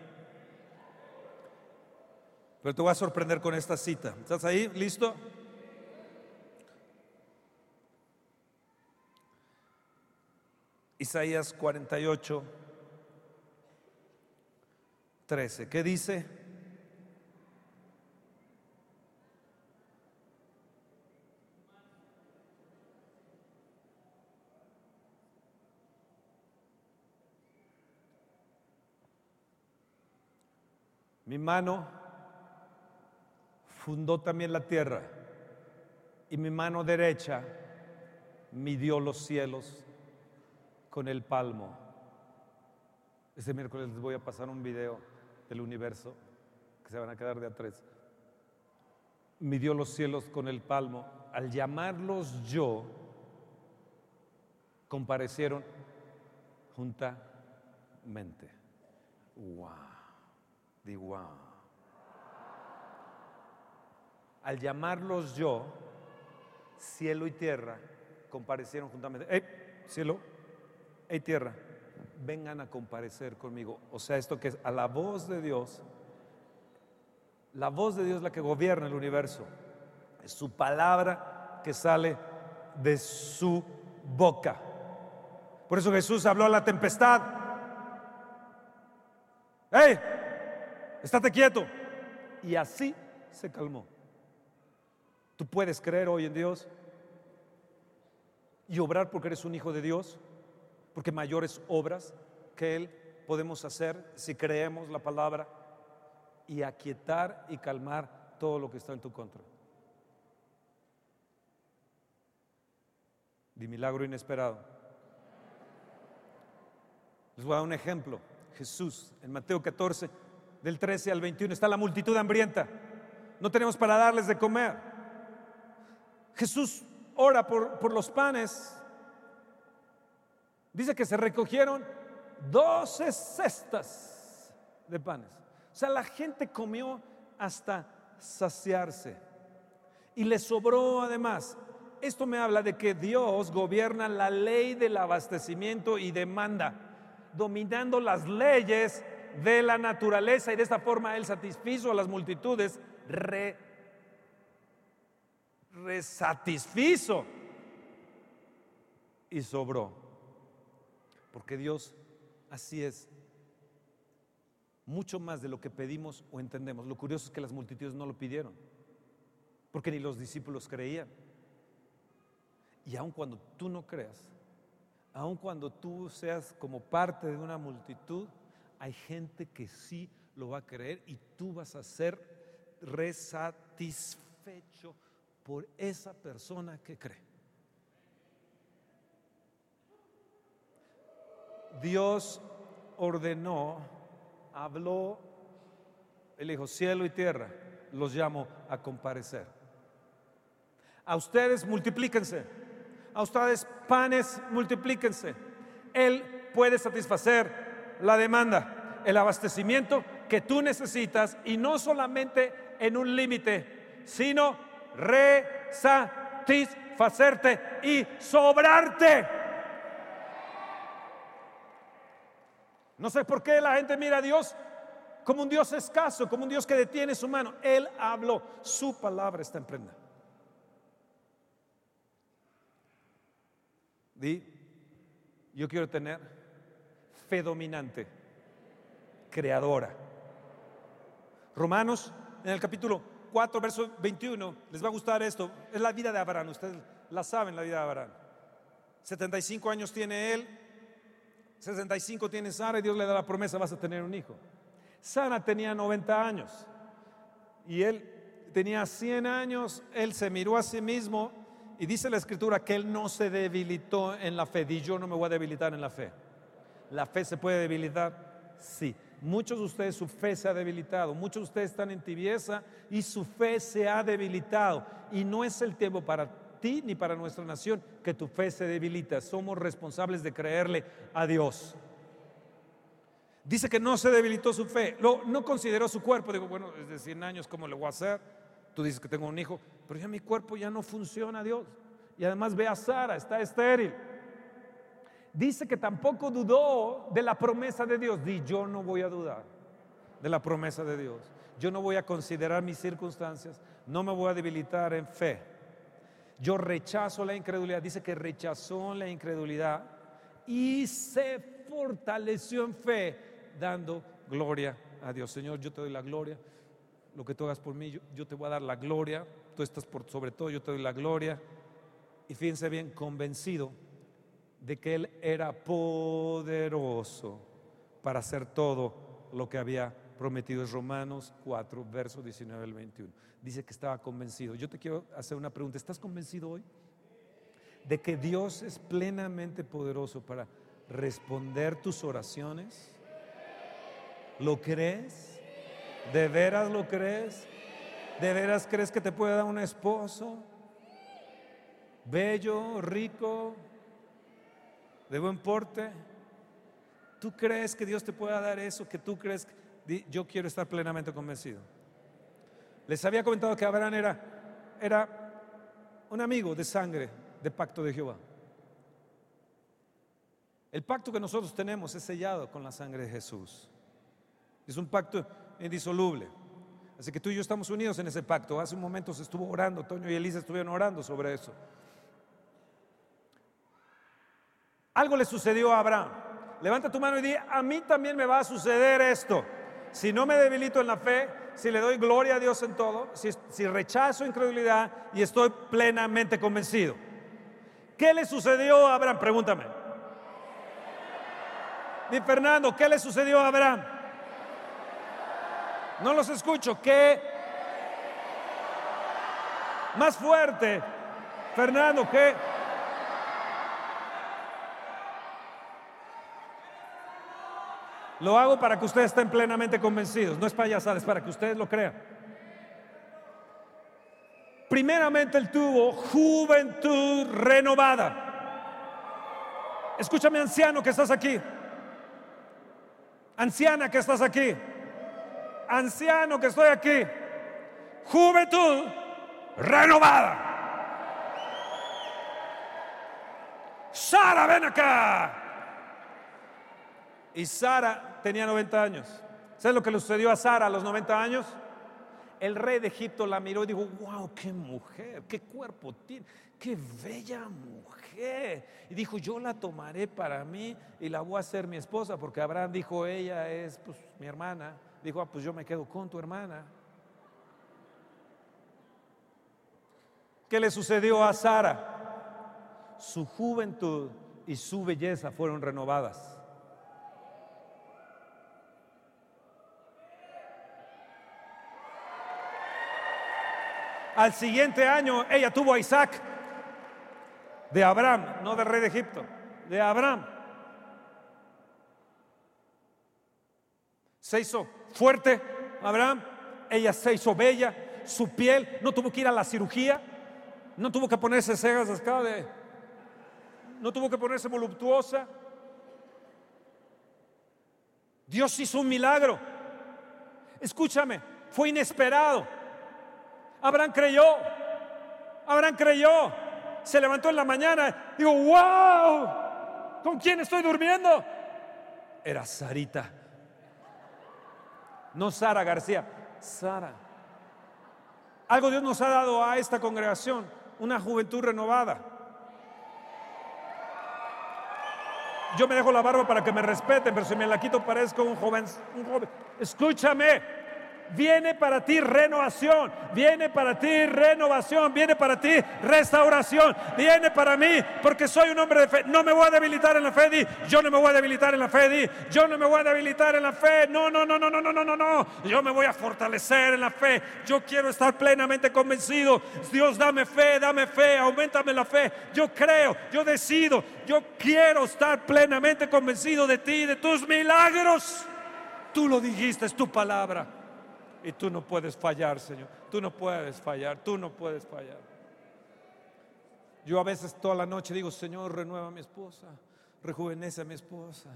Pero te voy a sorprender con esta cita. ¿Estás ahí? ¿Listo? Isaías 48, 13. ¿Qué dice? Mi mano fundó también la tierra y mi mano derecha midió los cielos con el palmo. Este miércoles les voy a pasar un video del universo que se van a quedar de a tres. Midió los cielos con el palmo. Al llamarlos yo, comparecieron juntamente. ¡Wow! Al llamarlos yo, cielo y tierra comparecieron juntamente. ¡Ey, cielo! ¡Ey, tierra! Vengan a comparecer conmigo. O sea, esto que es a la voz de Dios, la voz de Dios es la que gobierna el universo. Es su palabra que sale de su boca. Por eso Jesús habló a la tempestad. ¡Ey! estate quieto. Y así se calmó. ¿Tú puedes creer hoy en Dios y obrar porque eres un hijo de Dios? Porque mayores obras que Él podemos hacer si creemos la palabra y aquietar y calmar todo lo que está en tu contra. De milagro inesperado. Les voy a dar un ejemplo. Jesús en Mateo 14 del 13 al 21. Está la multitud hambrienta. No tenemos para darles de comer. Jesús ora por, por los panes. Dice que se recogieron 12 cestas de panes. O sea, la gente comió hasta saciarse. Y le sobró además. Esto me habla de que Dios gobierna la ley del abastecimiento y demanda, dominando las leyes de la naturaleza y de esta forma Él satisfizo a las multitudes, resatisfizo y sobró. Porque Dios así es, mucho más de lo que pedimos o entendemos. Lo curioso es que las multitudes no lo pidieron, porque ni los discípulos creían. Y aun cuando tú no creas, aun cuando tú seas como parte de una multitud, hay gente que sí lo va a creer y tú vas a ser resatisfecho por esa persona que cree. Dios ordenó, habló, él dijo, cielo y tierra, los llamo a comparecer. A ustedes multiplíquense, a ustedes panes multiplíquense. Él puede satisfacer la demanda, el abastecimiento que tú necesitas y no solamente en un límite, sino resatisfacerte y sobrarte. No sé por qué la gente mira a Dios como un Dios escaso, como un Dios que detiene su mano. Él habló, su palabra está en prenda. Di, yo quiero tener fe dominante, creadora. Romanos, en el capítulo 4, verso 21, les va a gustar esto, es la vida de Abraham, ustedes la saben, la vida de Abraham. 75 años tiene él, 65 tiene Sara y Dios le da la promesa, vas a tener un hijo. Sara tenía 90 años y él tenía 100 años, él se miró a sí mismo y dice la escritura que él no se debilitó en la fe, y yo no me voy a debilitar en la fe. ¿La fe se puede debilitar? Sí. Muchos de ustedes su fe se ha debilitado, muchos de ustedes están en tibieza y su fe se ha debilitado. Y no es el tiempo para ti ni para nuestra nación que tu fe se debilita. Somos responsables de creerle a Dios. Dice que no se debilitó su fe, no consideró su cuerpo. Digo, bueno, desde 100 años, ¿cómo le voy a hacer? Tú dices que tengo un hijo, pero ya mi cuerpo ya no funciona, Dios. Y además ve a Sara, está estéril. Dice que tampoco dudó de la promesa de Dios. Di, yo no voy a dudar de la promesa de Dios. Yo no voy a considerar mis circunstancias, no me voy a debilitar en fe. Yo rechazo la incredulidad. Dice que rechazó la incredulidad y se fortaleció en fe dando gloria a Dios. Señor, yo te doy la gloria. Lo que tú hagas por mí, yo, te voy a dar la gloria. Tú estás por sobre todo, yo te doy la gloria. Y fíjense bien, convencido de que Él era poderoso para hacer todo lo que había prometido. Es Romanos 4, verso 19 al 21. Dice que estaba convencido. Yo te quiero hacer una pregunta. ¿Estás convencido hoy? De que Dios es plenamente poderoso para responder tus oraciones ¿Lo crees? ¿De veras lo crees? ¿De veras crees que te puede dar un esposo? Bello, rico, de buen porte. ¿Tú crees que Dios te pueda dar eso? ¿Que tú crees? Yo quiero estar plenamente convencido. Les había comentado que Abraham era, era un amigo de sangre de pacto de Jehová. El pacto que nosotros tenemos es sellado con la sangre de Jesús. Es un pacto indisoluble. Así que tú y yo estamos unidos en ese pacto. Hace un momento se estuvo orando, Toño y Elisa estuvieron orando sobre eso. Algo le sucedió a Abraham. Levanta tu mano y di, a mí también me va a suceder esto. Si no me debilito en la fe, si le doy gloria a Dios en todo, si, rechazo incredulidad y estoy plenamente convencido. ¿Qué le sucedió a Abraham? Pregúntame. Di Fernando, ¿qué le sucedió a Abraham? No los escucho. ¿Qué? Más fuerte. Fernando, ¿qué? Lo hago para que ustedes estén plenamente convencidos. No es payasada, es para que ustedes lo crean. Primeramente él tuvo juventud renovada. Escúchame anciano que estás aquí. Anciana que estás aquí anciano que estoy aquí, juventud renovada. Sara, ven acá. Y Sara tenía 90 años. ¿Sabes lo que le sucedió a Sara a los 90 años? El rey de Egipto la miró y dijo, wow, qué mujer, qué cuerpo tiene, qué bella mujer. Y dijo, yo la tomaré para mí y la voy a hacer mi esposa, porque Abraham dijo, ella es pues, mi hermana dijo, ah, pues yo me quedo con tu hermana. ¿Qué le sucedió a Sara? Su juventud y su belleza fueron renovadas. Al siguiente año ella tuvo a Isaac de Abraham, no del rey de Egipto, de Abraham. Se hizo fuerte, Abraham. Ella se hizo bella, su piel, no tuvo que ir a la cirugía, no tuvo que ponerse cejas acá de, no tuvo que ponerse voluptuosa. Dios hizo un milagro. Escúchame, fue inesperado. Abraham creyó, Abraham creyó, se levantó en la mañana, digo, wow, ¿con quién estoy durmiendo? Era Sarita no Sara García, Sara. Algo Dios nos ha dado a esta congregación, una juventud renovada. Yo me dejo la barba para que me respeten, pero si me la quito parezco un joven, un joven. Escúchame, Viene para ti renovación, viene para ti renovación, viene para ti restauración, viene para mí porque soy un hombre de fe. No me voy a debilitar en la fe, di. Yo no me voy a debilitar en la fe, di. Yo no me voy a debilitar en la fe. No, no, no, no, no, no, no, no, no. Yo me voy a fortalecer en la fe. Yo quiero estar plenamente convencido. Dios, dame fe, dame fe, aumentame la fe. Yo creo, yo decido, yo quiero estar plenamente convencido de ti, de tus milagros. Tú lo dijiste, es tu palabra. Y tú no puedes fallar, Señor. Tú no puedes fallar, tú no puedes fallar. Yo a veces toda la noche digo, Señor, renueva a mi esposa, rejuvenece a mi esposa.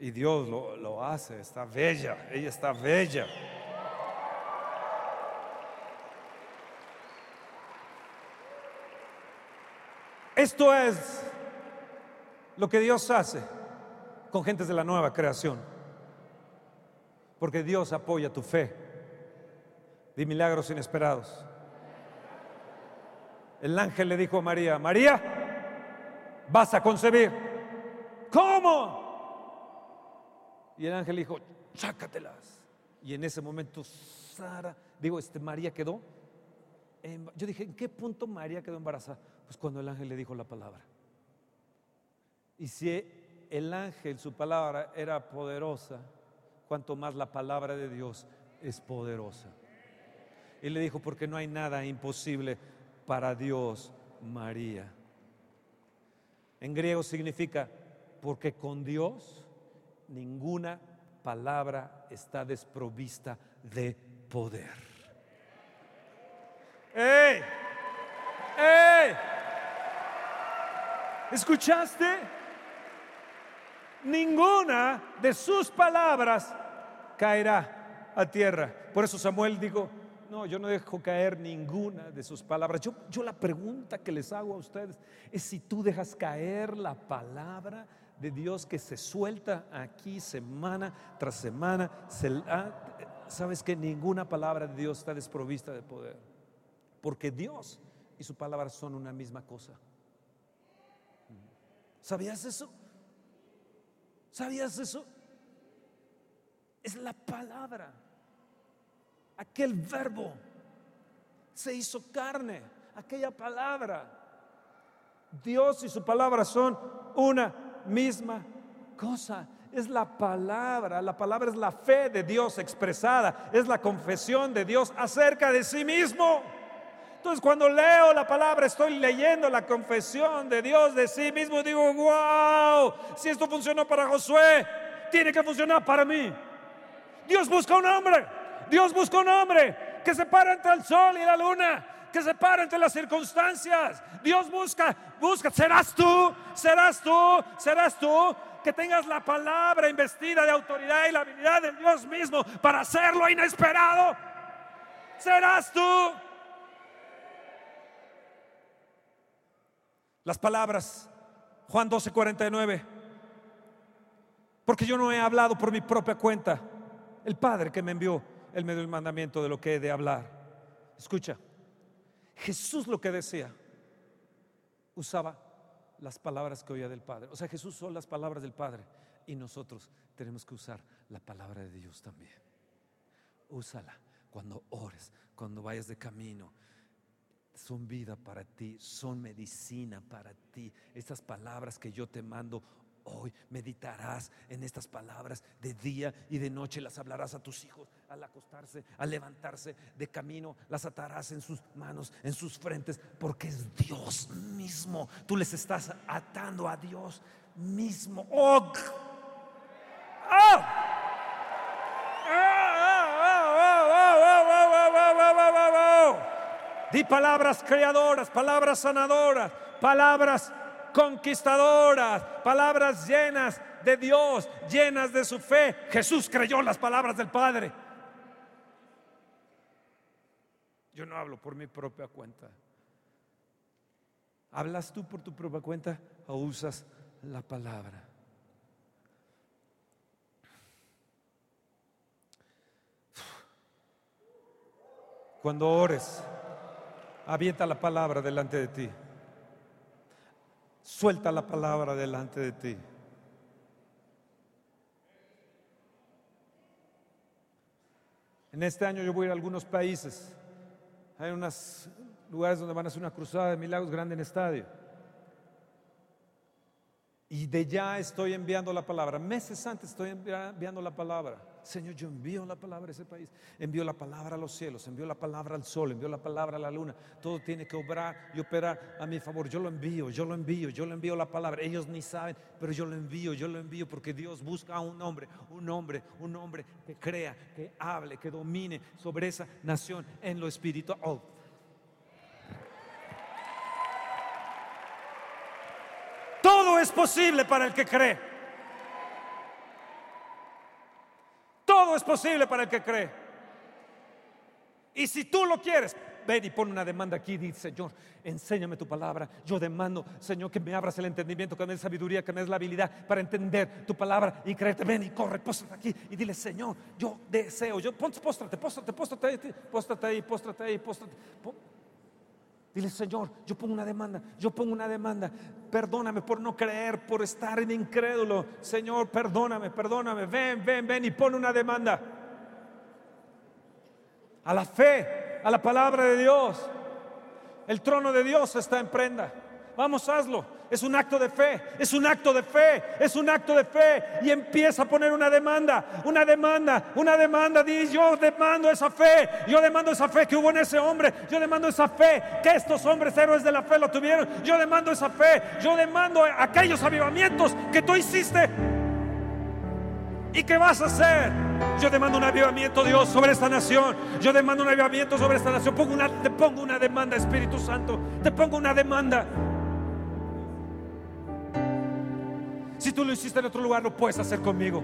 Y Dios lo, lo hace, está bella, ella está bella. Esto es lo que Dios hace con gentes de la nueva creación. Porque Dios apoya tu fe de milagros inesperados. El ángel le dijo a María, María, vas a concebir. ¿Cómo? Y el ángel dijo, chácatelas. Y en ese momento Sara, digo, este María quedó. yo dije, ¿en qué punto María quedó embarazada? Pues cuando el ángel le dijo la palabra. Y si el ángel, su palabra era poderosa, cuanto más la palabra de Dios es poderosa. Y le dijo, porque no hay nada imposible para Dios, María. En griego significa, porque con Dios ninguna palabra está desprovista de poder. ¡Ey! ¡Ey! ¿Escuchaste? Ninguna de sus palabras caerá a tierra. Por eso Samuel dijo, no, yo no dejo caer ninguna de sus palabras. Yo, yo la pregunta que les hago a ustedes es si tú dejas caer la palabra de Dios que se suelta aquí semana tras semana. Sabes que ninguna palabra de Dios está desprovista de poder. Porque Dios y su palabra son una misma cosa. ¿Sabías eso? ¿Sabías eso? Es la palabra. Aquel verbo se hizo carne. Aquella palabra. Dios y su palabra son una misma cosa. Es la palabra. La palabra es la fe de Dios expresada. Es la confesión de Dios acerca de sí mismo. Entonces cuando leo la palabra estoy leyendo la confesión de Dios de sí mismo. Digo, wow, si esto funcionó para Josué, tiene que funcionar para mí. Dios busca un hombre. Dios busca un hombre que se para entre el sol y la luna. Que se para entre las circunstancias. Dios busca, busca. Serás tú, serás tú, serás tú que tengas la palabra investida de autoridad y la habilidad de Dios mismo para hacerlo inesperado. Serás tú. Las palabras, Juan 12, 49. Porque yo no he hablado por mi propia cuenta. El Padre que me envió, Él me dio el mandamiento de lo que he de hablar. Escucha, Jesús lo que decía, usaba las palabras que oía del Padre. O sea, Jesús son las palabras del Padre. Y nosotros tenemos que usar la palabra de Dios también. Úsala cuando ores, cuando vayas de camino, son vida para ti, son medicina para ti. Estas palabras que yo te mando hoy, meditarás en estas palabras de día y de noche, las hablarás a tus hijos al acostarse, al levantarse de camino, las atarás en sus manos, en sus frentes, porque es Dios mismo. Tú les estás atando a Dios mismo. ¡Oh! ¡Oh! Di palabras creadoras, palabras sanadoras, palabras conquistadoras, palabras llenas de Dios, llenas de su fe. Jesús creyó las palabras del Padre. Yo no hablo por mi propia cuenta. ¿Hablas tú por tu propia cuenta o usas la palabra? Cuando ores, avienta la palabra delante de ti. Suelta la palabra delante de ti. En este año yo voy a ir a algunos países. Hay unos lugares donde van a hacer una cruzada de milagros grande en estadio. Y de ya estoy enviando la palabra. Meses antes estoy enviando la palabra. Señor, yo envío la palabra a ese país, envío la palabra a los cielos, envío la palabra al sol, envío la palabra a la luna. Todo tiene que obrar y operar a mi favor. Yo lo envío, yo lo envío, yo lo envío la palabra. Ellos ni saben, pero yo lo envío, yo lo envío porque Dios busca a un hombre, un hombre, un hombre que crea, que hable, que domine sobre esa nación en lo espiritual. Oh. Todo es posible para el que cree. Es posible para el que cree. Y si tú lo quieres, ven y pon una demanda aquí y dice, Señor, enséñame tu palabra. Yo demando, Señor, que me abras el entendimiento, que me des sabiduría, que me des la habilidad para entender tu palabra y creerte. Ven y corre, póstrate aquí y dile, Señor, yo deseo, yo, póstrate, póstrate, póstrate ahí, póstrate ahí, póstrate ahí, póstrate. Dile, Señor, yo pongo una demanda, yo pongo una demanda. Perdóname por no creer, por estar en incrédulo. Señor, perdóname, perdóname. Ven, ven, ven y pon una demanda. A la fe, a la palabra de Dios. El trono de Dios está en prenda. Vamos, hazlo. Es un acto de fe, es un acto de fe, es un acto de fe. Y empieza a poner una demanda, una demanda, una demanda. Dice, yo demando esa fe, yo demando esa fe que hubo en ese hombre, yo demando esa fe que estos hombres héroes de la fe lo tuvieron. Yo demando esa fe, yo demando aquellos avivamientos que tú hiciste. ¿Y qué vas a hacer? Yo demando un avivamiento, Dios, sobre esta nación. Yo demando un avivamiento sobre esta nación. Pongo una, te pongo una demanda, Espíritu Santo. Te pongo una demanda. Si tú lo hiciste en otro lugar, lo puedes hacer conmigo.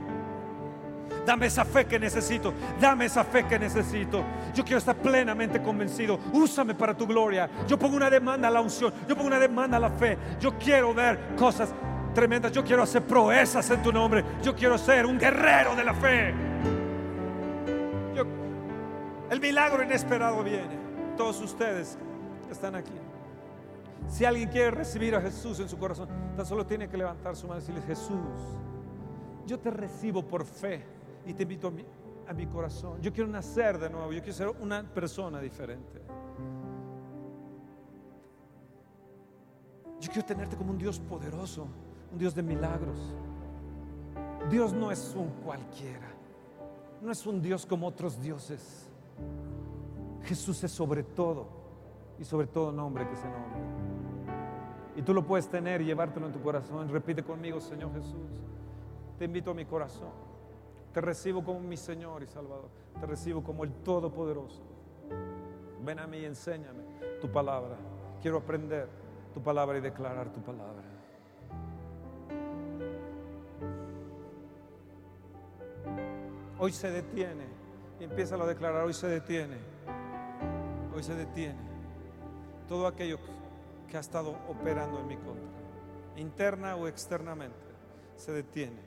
Dame esa fe que necesito. Dame esa fe que necesito. Yo quiero estar plenamente convencido. Úsame para tu gloria. Yo pongo una demanda a la unción. Yo pongo una demanda a la fe. Yo quiero ver cosas tremendas. Yo quiero hacer proezas en tu nombre. Yo quiero ser un guerrero de la fe. el milagro inesperado viene. Todos ustedes que están aquí. Si alguien quiere recibir a Jesús en su corazón, tan solo tiene que levantar su mano y decirle, Jesús, yo te recibo por fe y te invito a mi, a mi corazón. Yo quiero nacer de nuevo, yo quiero ser una persona diferente. Yo quiero tenerte como un Dios poderoso, un Dios de milagros. Dios no es un cualquiera, no es un Dios como otros dioses. Jesús es sobre todo y sobre todo nombre que se nombre. Y tú lo puedes tener y llevártelo en tu corazón. Repite conmigo, Señor Jesús. Te invito a mi corazón. Te recibo como mi Señor y Salvador. Te recibo como el Todopoderoso. Ven a mí y enséñame tu palabra. Quiero aprender tu palabra y declarar tu palabra. Hoy se detiene. Y empieza a declarar. Hoy se detiene. Hoy se detiene. Todo aquello que que ha estado operando en mi contra, interna o externamente, se detiene.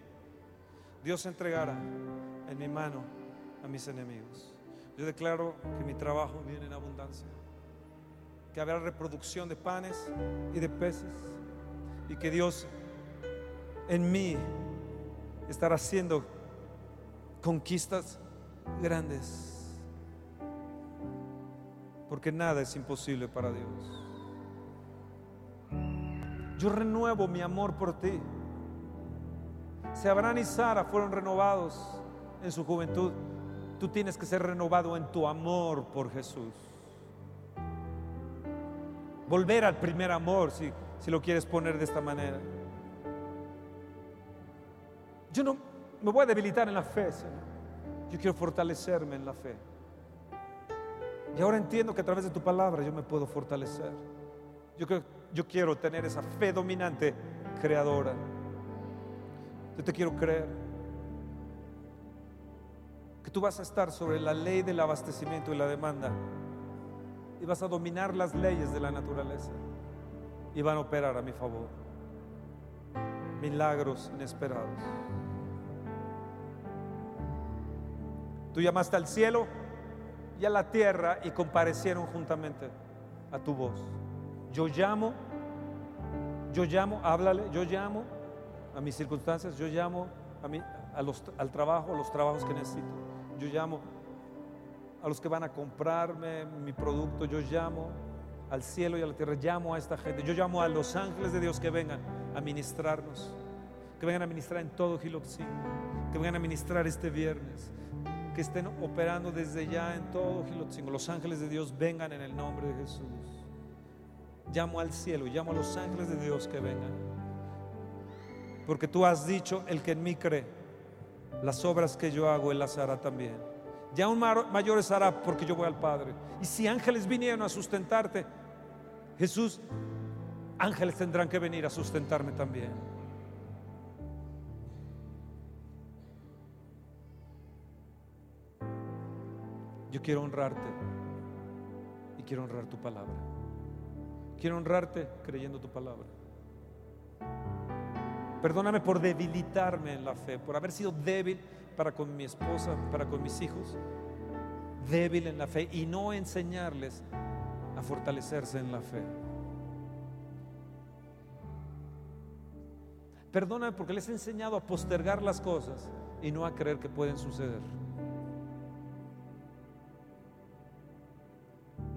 Dios entregará en mi mano a mis enemigos. Yo declaro que mi trabajo viene en abundancia, que habrá reproducción de panes y de peces, y que Dios en mí estará haciendo conquistas grandes, porque nada es imposible para Dios. Yo renuevo mi amor por ti. Si Abraham y Sara fueron renovados en su juventud, tú tienes que ser renovado en tu amor por Jesús. Volver al primer amor, si, si lo quieres poner de esta manera. Yo no me voy a debilitar en la fe, Señor. Yo quiero fortalecerme en la fe. Y ahora entiendo que a través de tu palabra yo me puedo fortalecer. Yo creo yo quiero tener esa fe dominante creadora. Yo te quiero creer que tú vas a estar sobre la ley del abastecimiento y la demanda y vas a dominar las leyes de la naturaleza y van a operar a mi favor. Milagros inesperados. Tú llamaste al cielo y a la tierra y comparecieron juntamente a tu voz. Yo llamo, yo llamo, háblale, yo llamo a mis circunstancias, yo llamo a los, al trabajo, a los trabajos que necesito. Yo llamo a los que van a comprarme mi producto, yo llamo al cielo y a la tierra, llamo a esta gente, yo llamo a los ángeles de Dios que vengan a ministrarnos, que vengan a ministrar en todo Giloxín, que vengan a ministrar este viernes, que estén operando desde ya en todo Giloxín. Los ángeles de Dios vengan en el nombre de Jesús llamo al cielo, llamo a los ángeles de Dios que vengan. Porque tú has dicho, el que en mí cree, las obras que yo hago, él las hará también. Ya aún mayores hará porque yo voy al Padre. Y si ángeles vinieron a sustentarte, Jesús, ángeles tendrán que venir a sustentarme también. Yo quiero honrarte y quiero honrar tu palabra. Quiero honrarte creyendo tu palabra. Perdóname por debilitarme en la fe, por haber sido débil para con mi esposa, para con mis hijos, débil en la fe y no enseñarles a fortalecerse en la fe. Perdóname porque les he enseñado a postergar las cosas y no a creer que pueden suceder.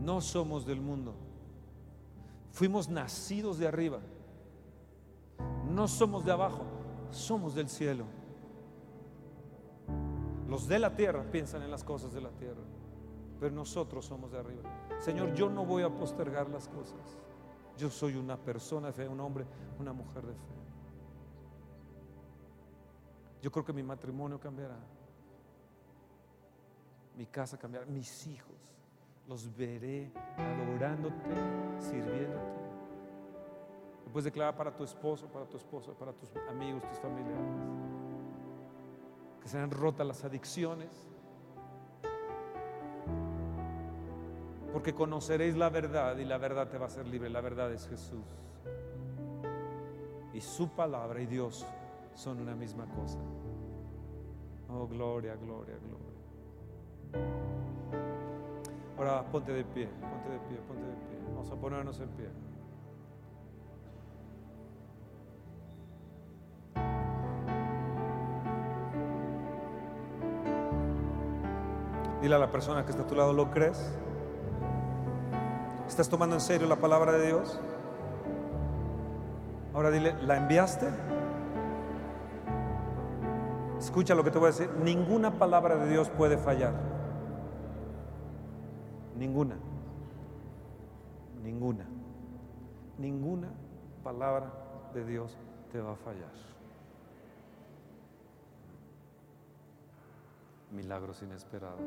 No somos del mundo. Fuimos nacidos de arriba. No somos de abajo, somos del cielo. Los de la tierra piensan en las cosas de la tierra, pero nosotros somos de arriba. Señor, yo no voy a postergar las cosas. Yo soy una persona de fe, un hombre, una mujer de fe. Yo creo que mi matrimonio cambiará. Mi casa cambiará. Mis hijos los veré adorándote, sirviéndote. puedes declarar para tu esposo, para tu esposa, para tus amigos, tus familiares. Que sean rotas las adicciones. Porque conoceréis la verdad y la verdad te va a hacer libre. La verdad es Jesús. Y su palabra y Dios son una misma cosa. Oh, gloria, gloria, gloria. Ahora ponte de pie, ponte de pie, ponte de pie. Vamos a ponernos en pie. Dile a la persona que está a tu lado, ¿lo crees? ¿Estás tomando en serio la palabra de Dios? Ahora dile, ¿la enviaste? Escucha lo que te voy a decir. Ninguna palabra de Dios puede fallar. Ninguna. Ninguna. Ninguna palabra de Dios te va a fallar. Milagros inesperados.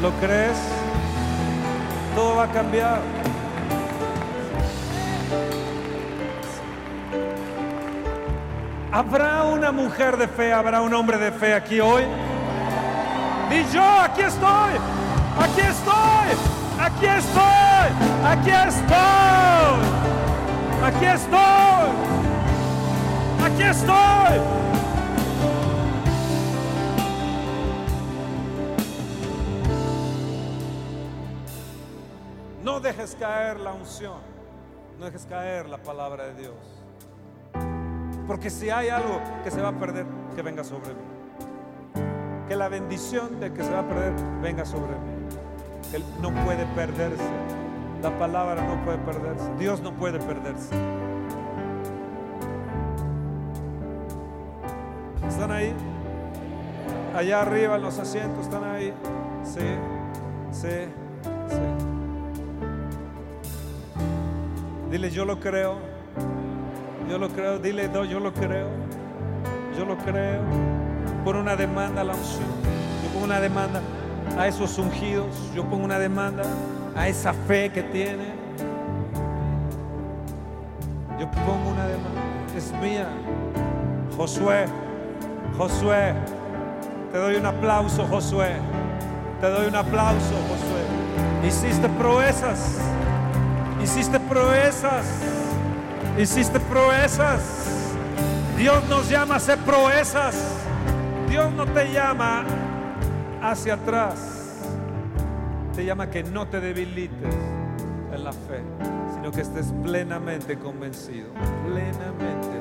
¿Lo crees? todo va a cambiar. ¿Habrá una mujer de fe, habrá un hombre de fe aquí hoy? Y yo, aquí estoy, aquí estoy, aquí estoy, aquí estoy, aquí estoy, aquí estoy. No dejes caer la unción, no dejes caer la palabra de Dios. Porque si hay algo que se va a perder, que venga sobre mí. Que la bendición de que se va a perder venga sobre mí. Que no puede perderse. La palabra no puede perderse. Dios no puede perderse. ¿Están ahí? Allá arriba en los asientos, ¿están ahí? Sí, sí, sí. Dile, yo lo creo. Yo lo creo. Dile, no, yo lo creo. Yo lo creo. Pon una demanda a la unción. Yo pongo una demanda a esos ungidos. Yo pongo una demanda a esa fe que tiene. Yo pongo una demanda. Es mía. Josué. Josué. Te doy un aplauso, Josué. Te doy un aplauso, Josué. Hiciste proezas. Hiciste proezas. Hiciste proezas. Dios nos llama a hacer proezas. Dios no te llama hacia atrás. Te llama que no te debilites en la fe, sino que estés plenamente convencido. Plenamente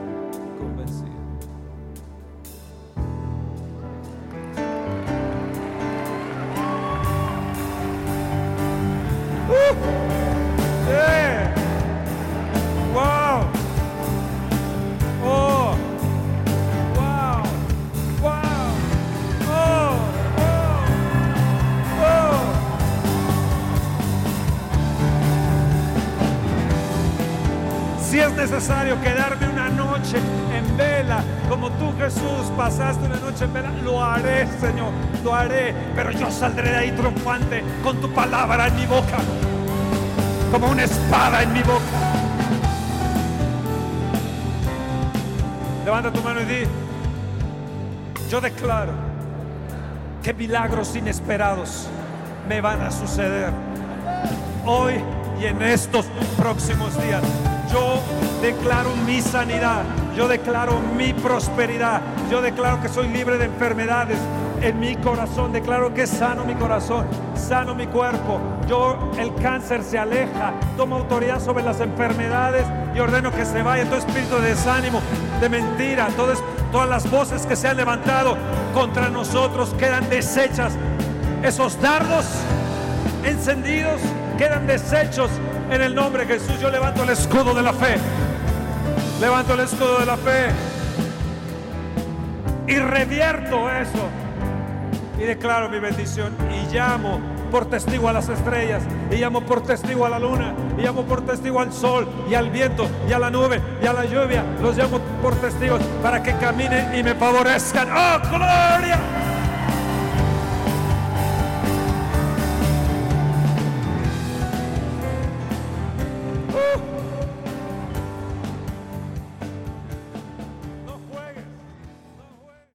Lo haré, Señor, lo haré. Pero yo saldré de ahí triunfante con tu palabra en mi boca, como una espada en mi boca. Levanta tu mano y di, yo declaro que milagros inesperados me van a suceder hoy y en estos próximos días. Yo declaro mi sanidad, yo declaro mi prosperidad, yo declaro que soy libre de enfermedades en mi corazón, declaro que es sano mi corazón, sano mi cuerpo. Yo el cáncer se aleja, tomo autoridad sobre las enfermedades y ordeno que se vaya todo espíritu de desánimo, de mentira, todas, todas las voces que se han levantado contra nosotros quedan deshechas. Esos dardos encendidos quedan deshechos en el nombre de Jesús. Yo levanto el escudo de la fe. Levanto el escudo de la fe. Y revierto eso. Y declaro mi bendición. Y llamo por testigo a las estrellas. Y llamo por testigo a la luna. Y llamo por testigo al sol. Y al viento. Y a la nube. Y a la lluvia. Los llamo por testigos para que caminen y me favorezcan. ¡Oh, gloria!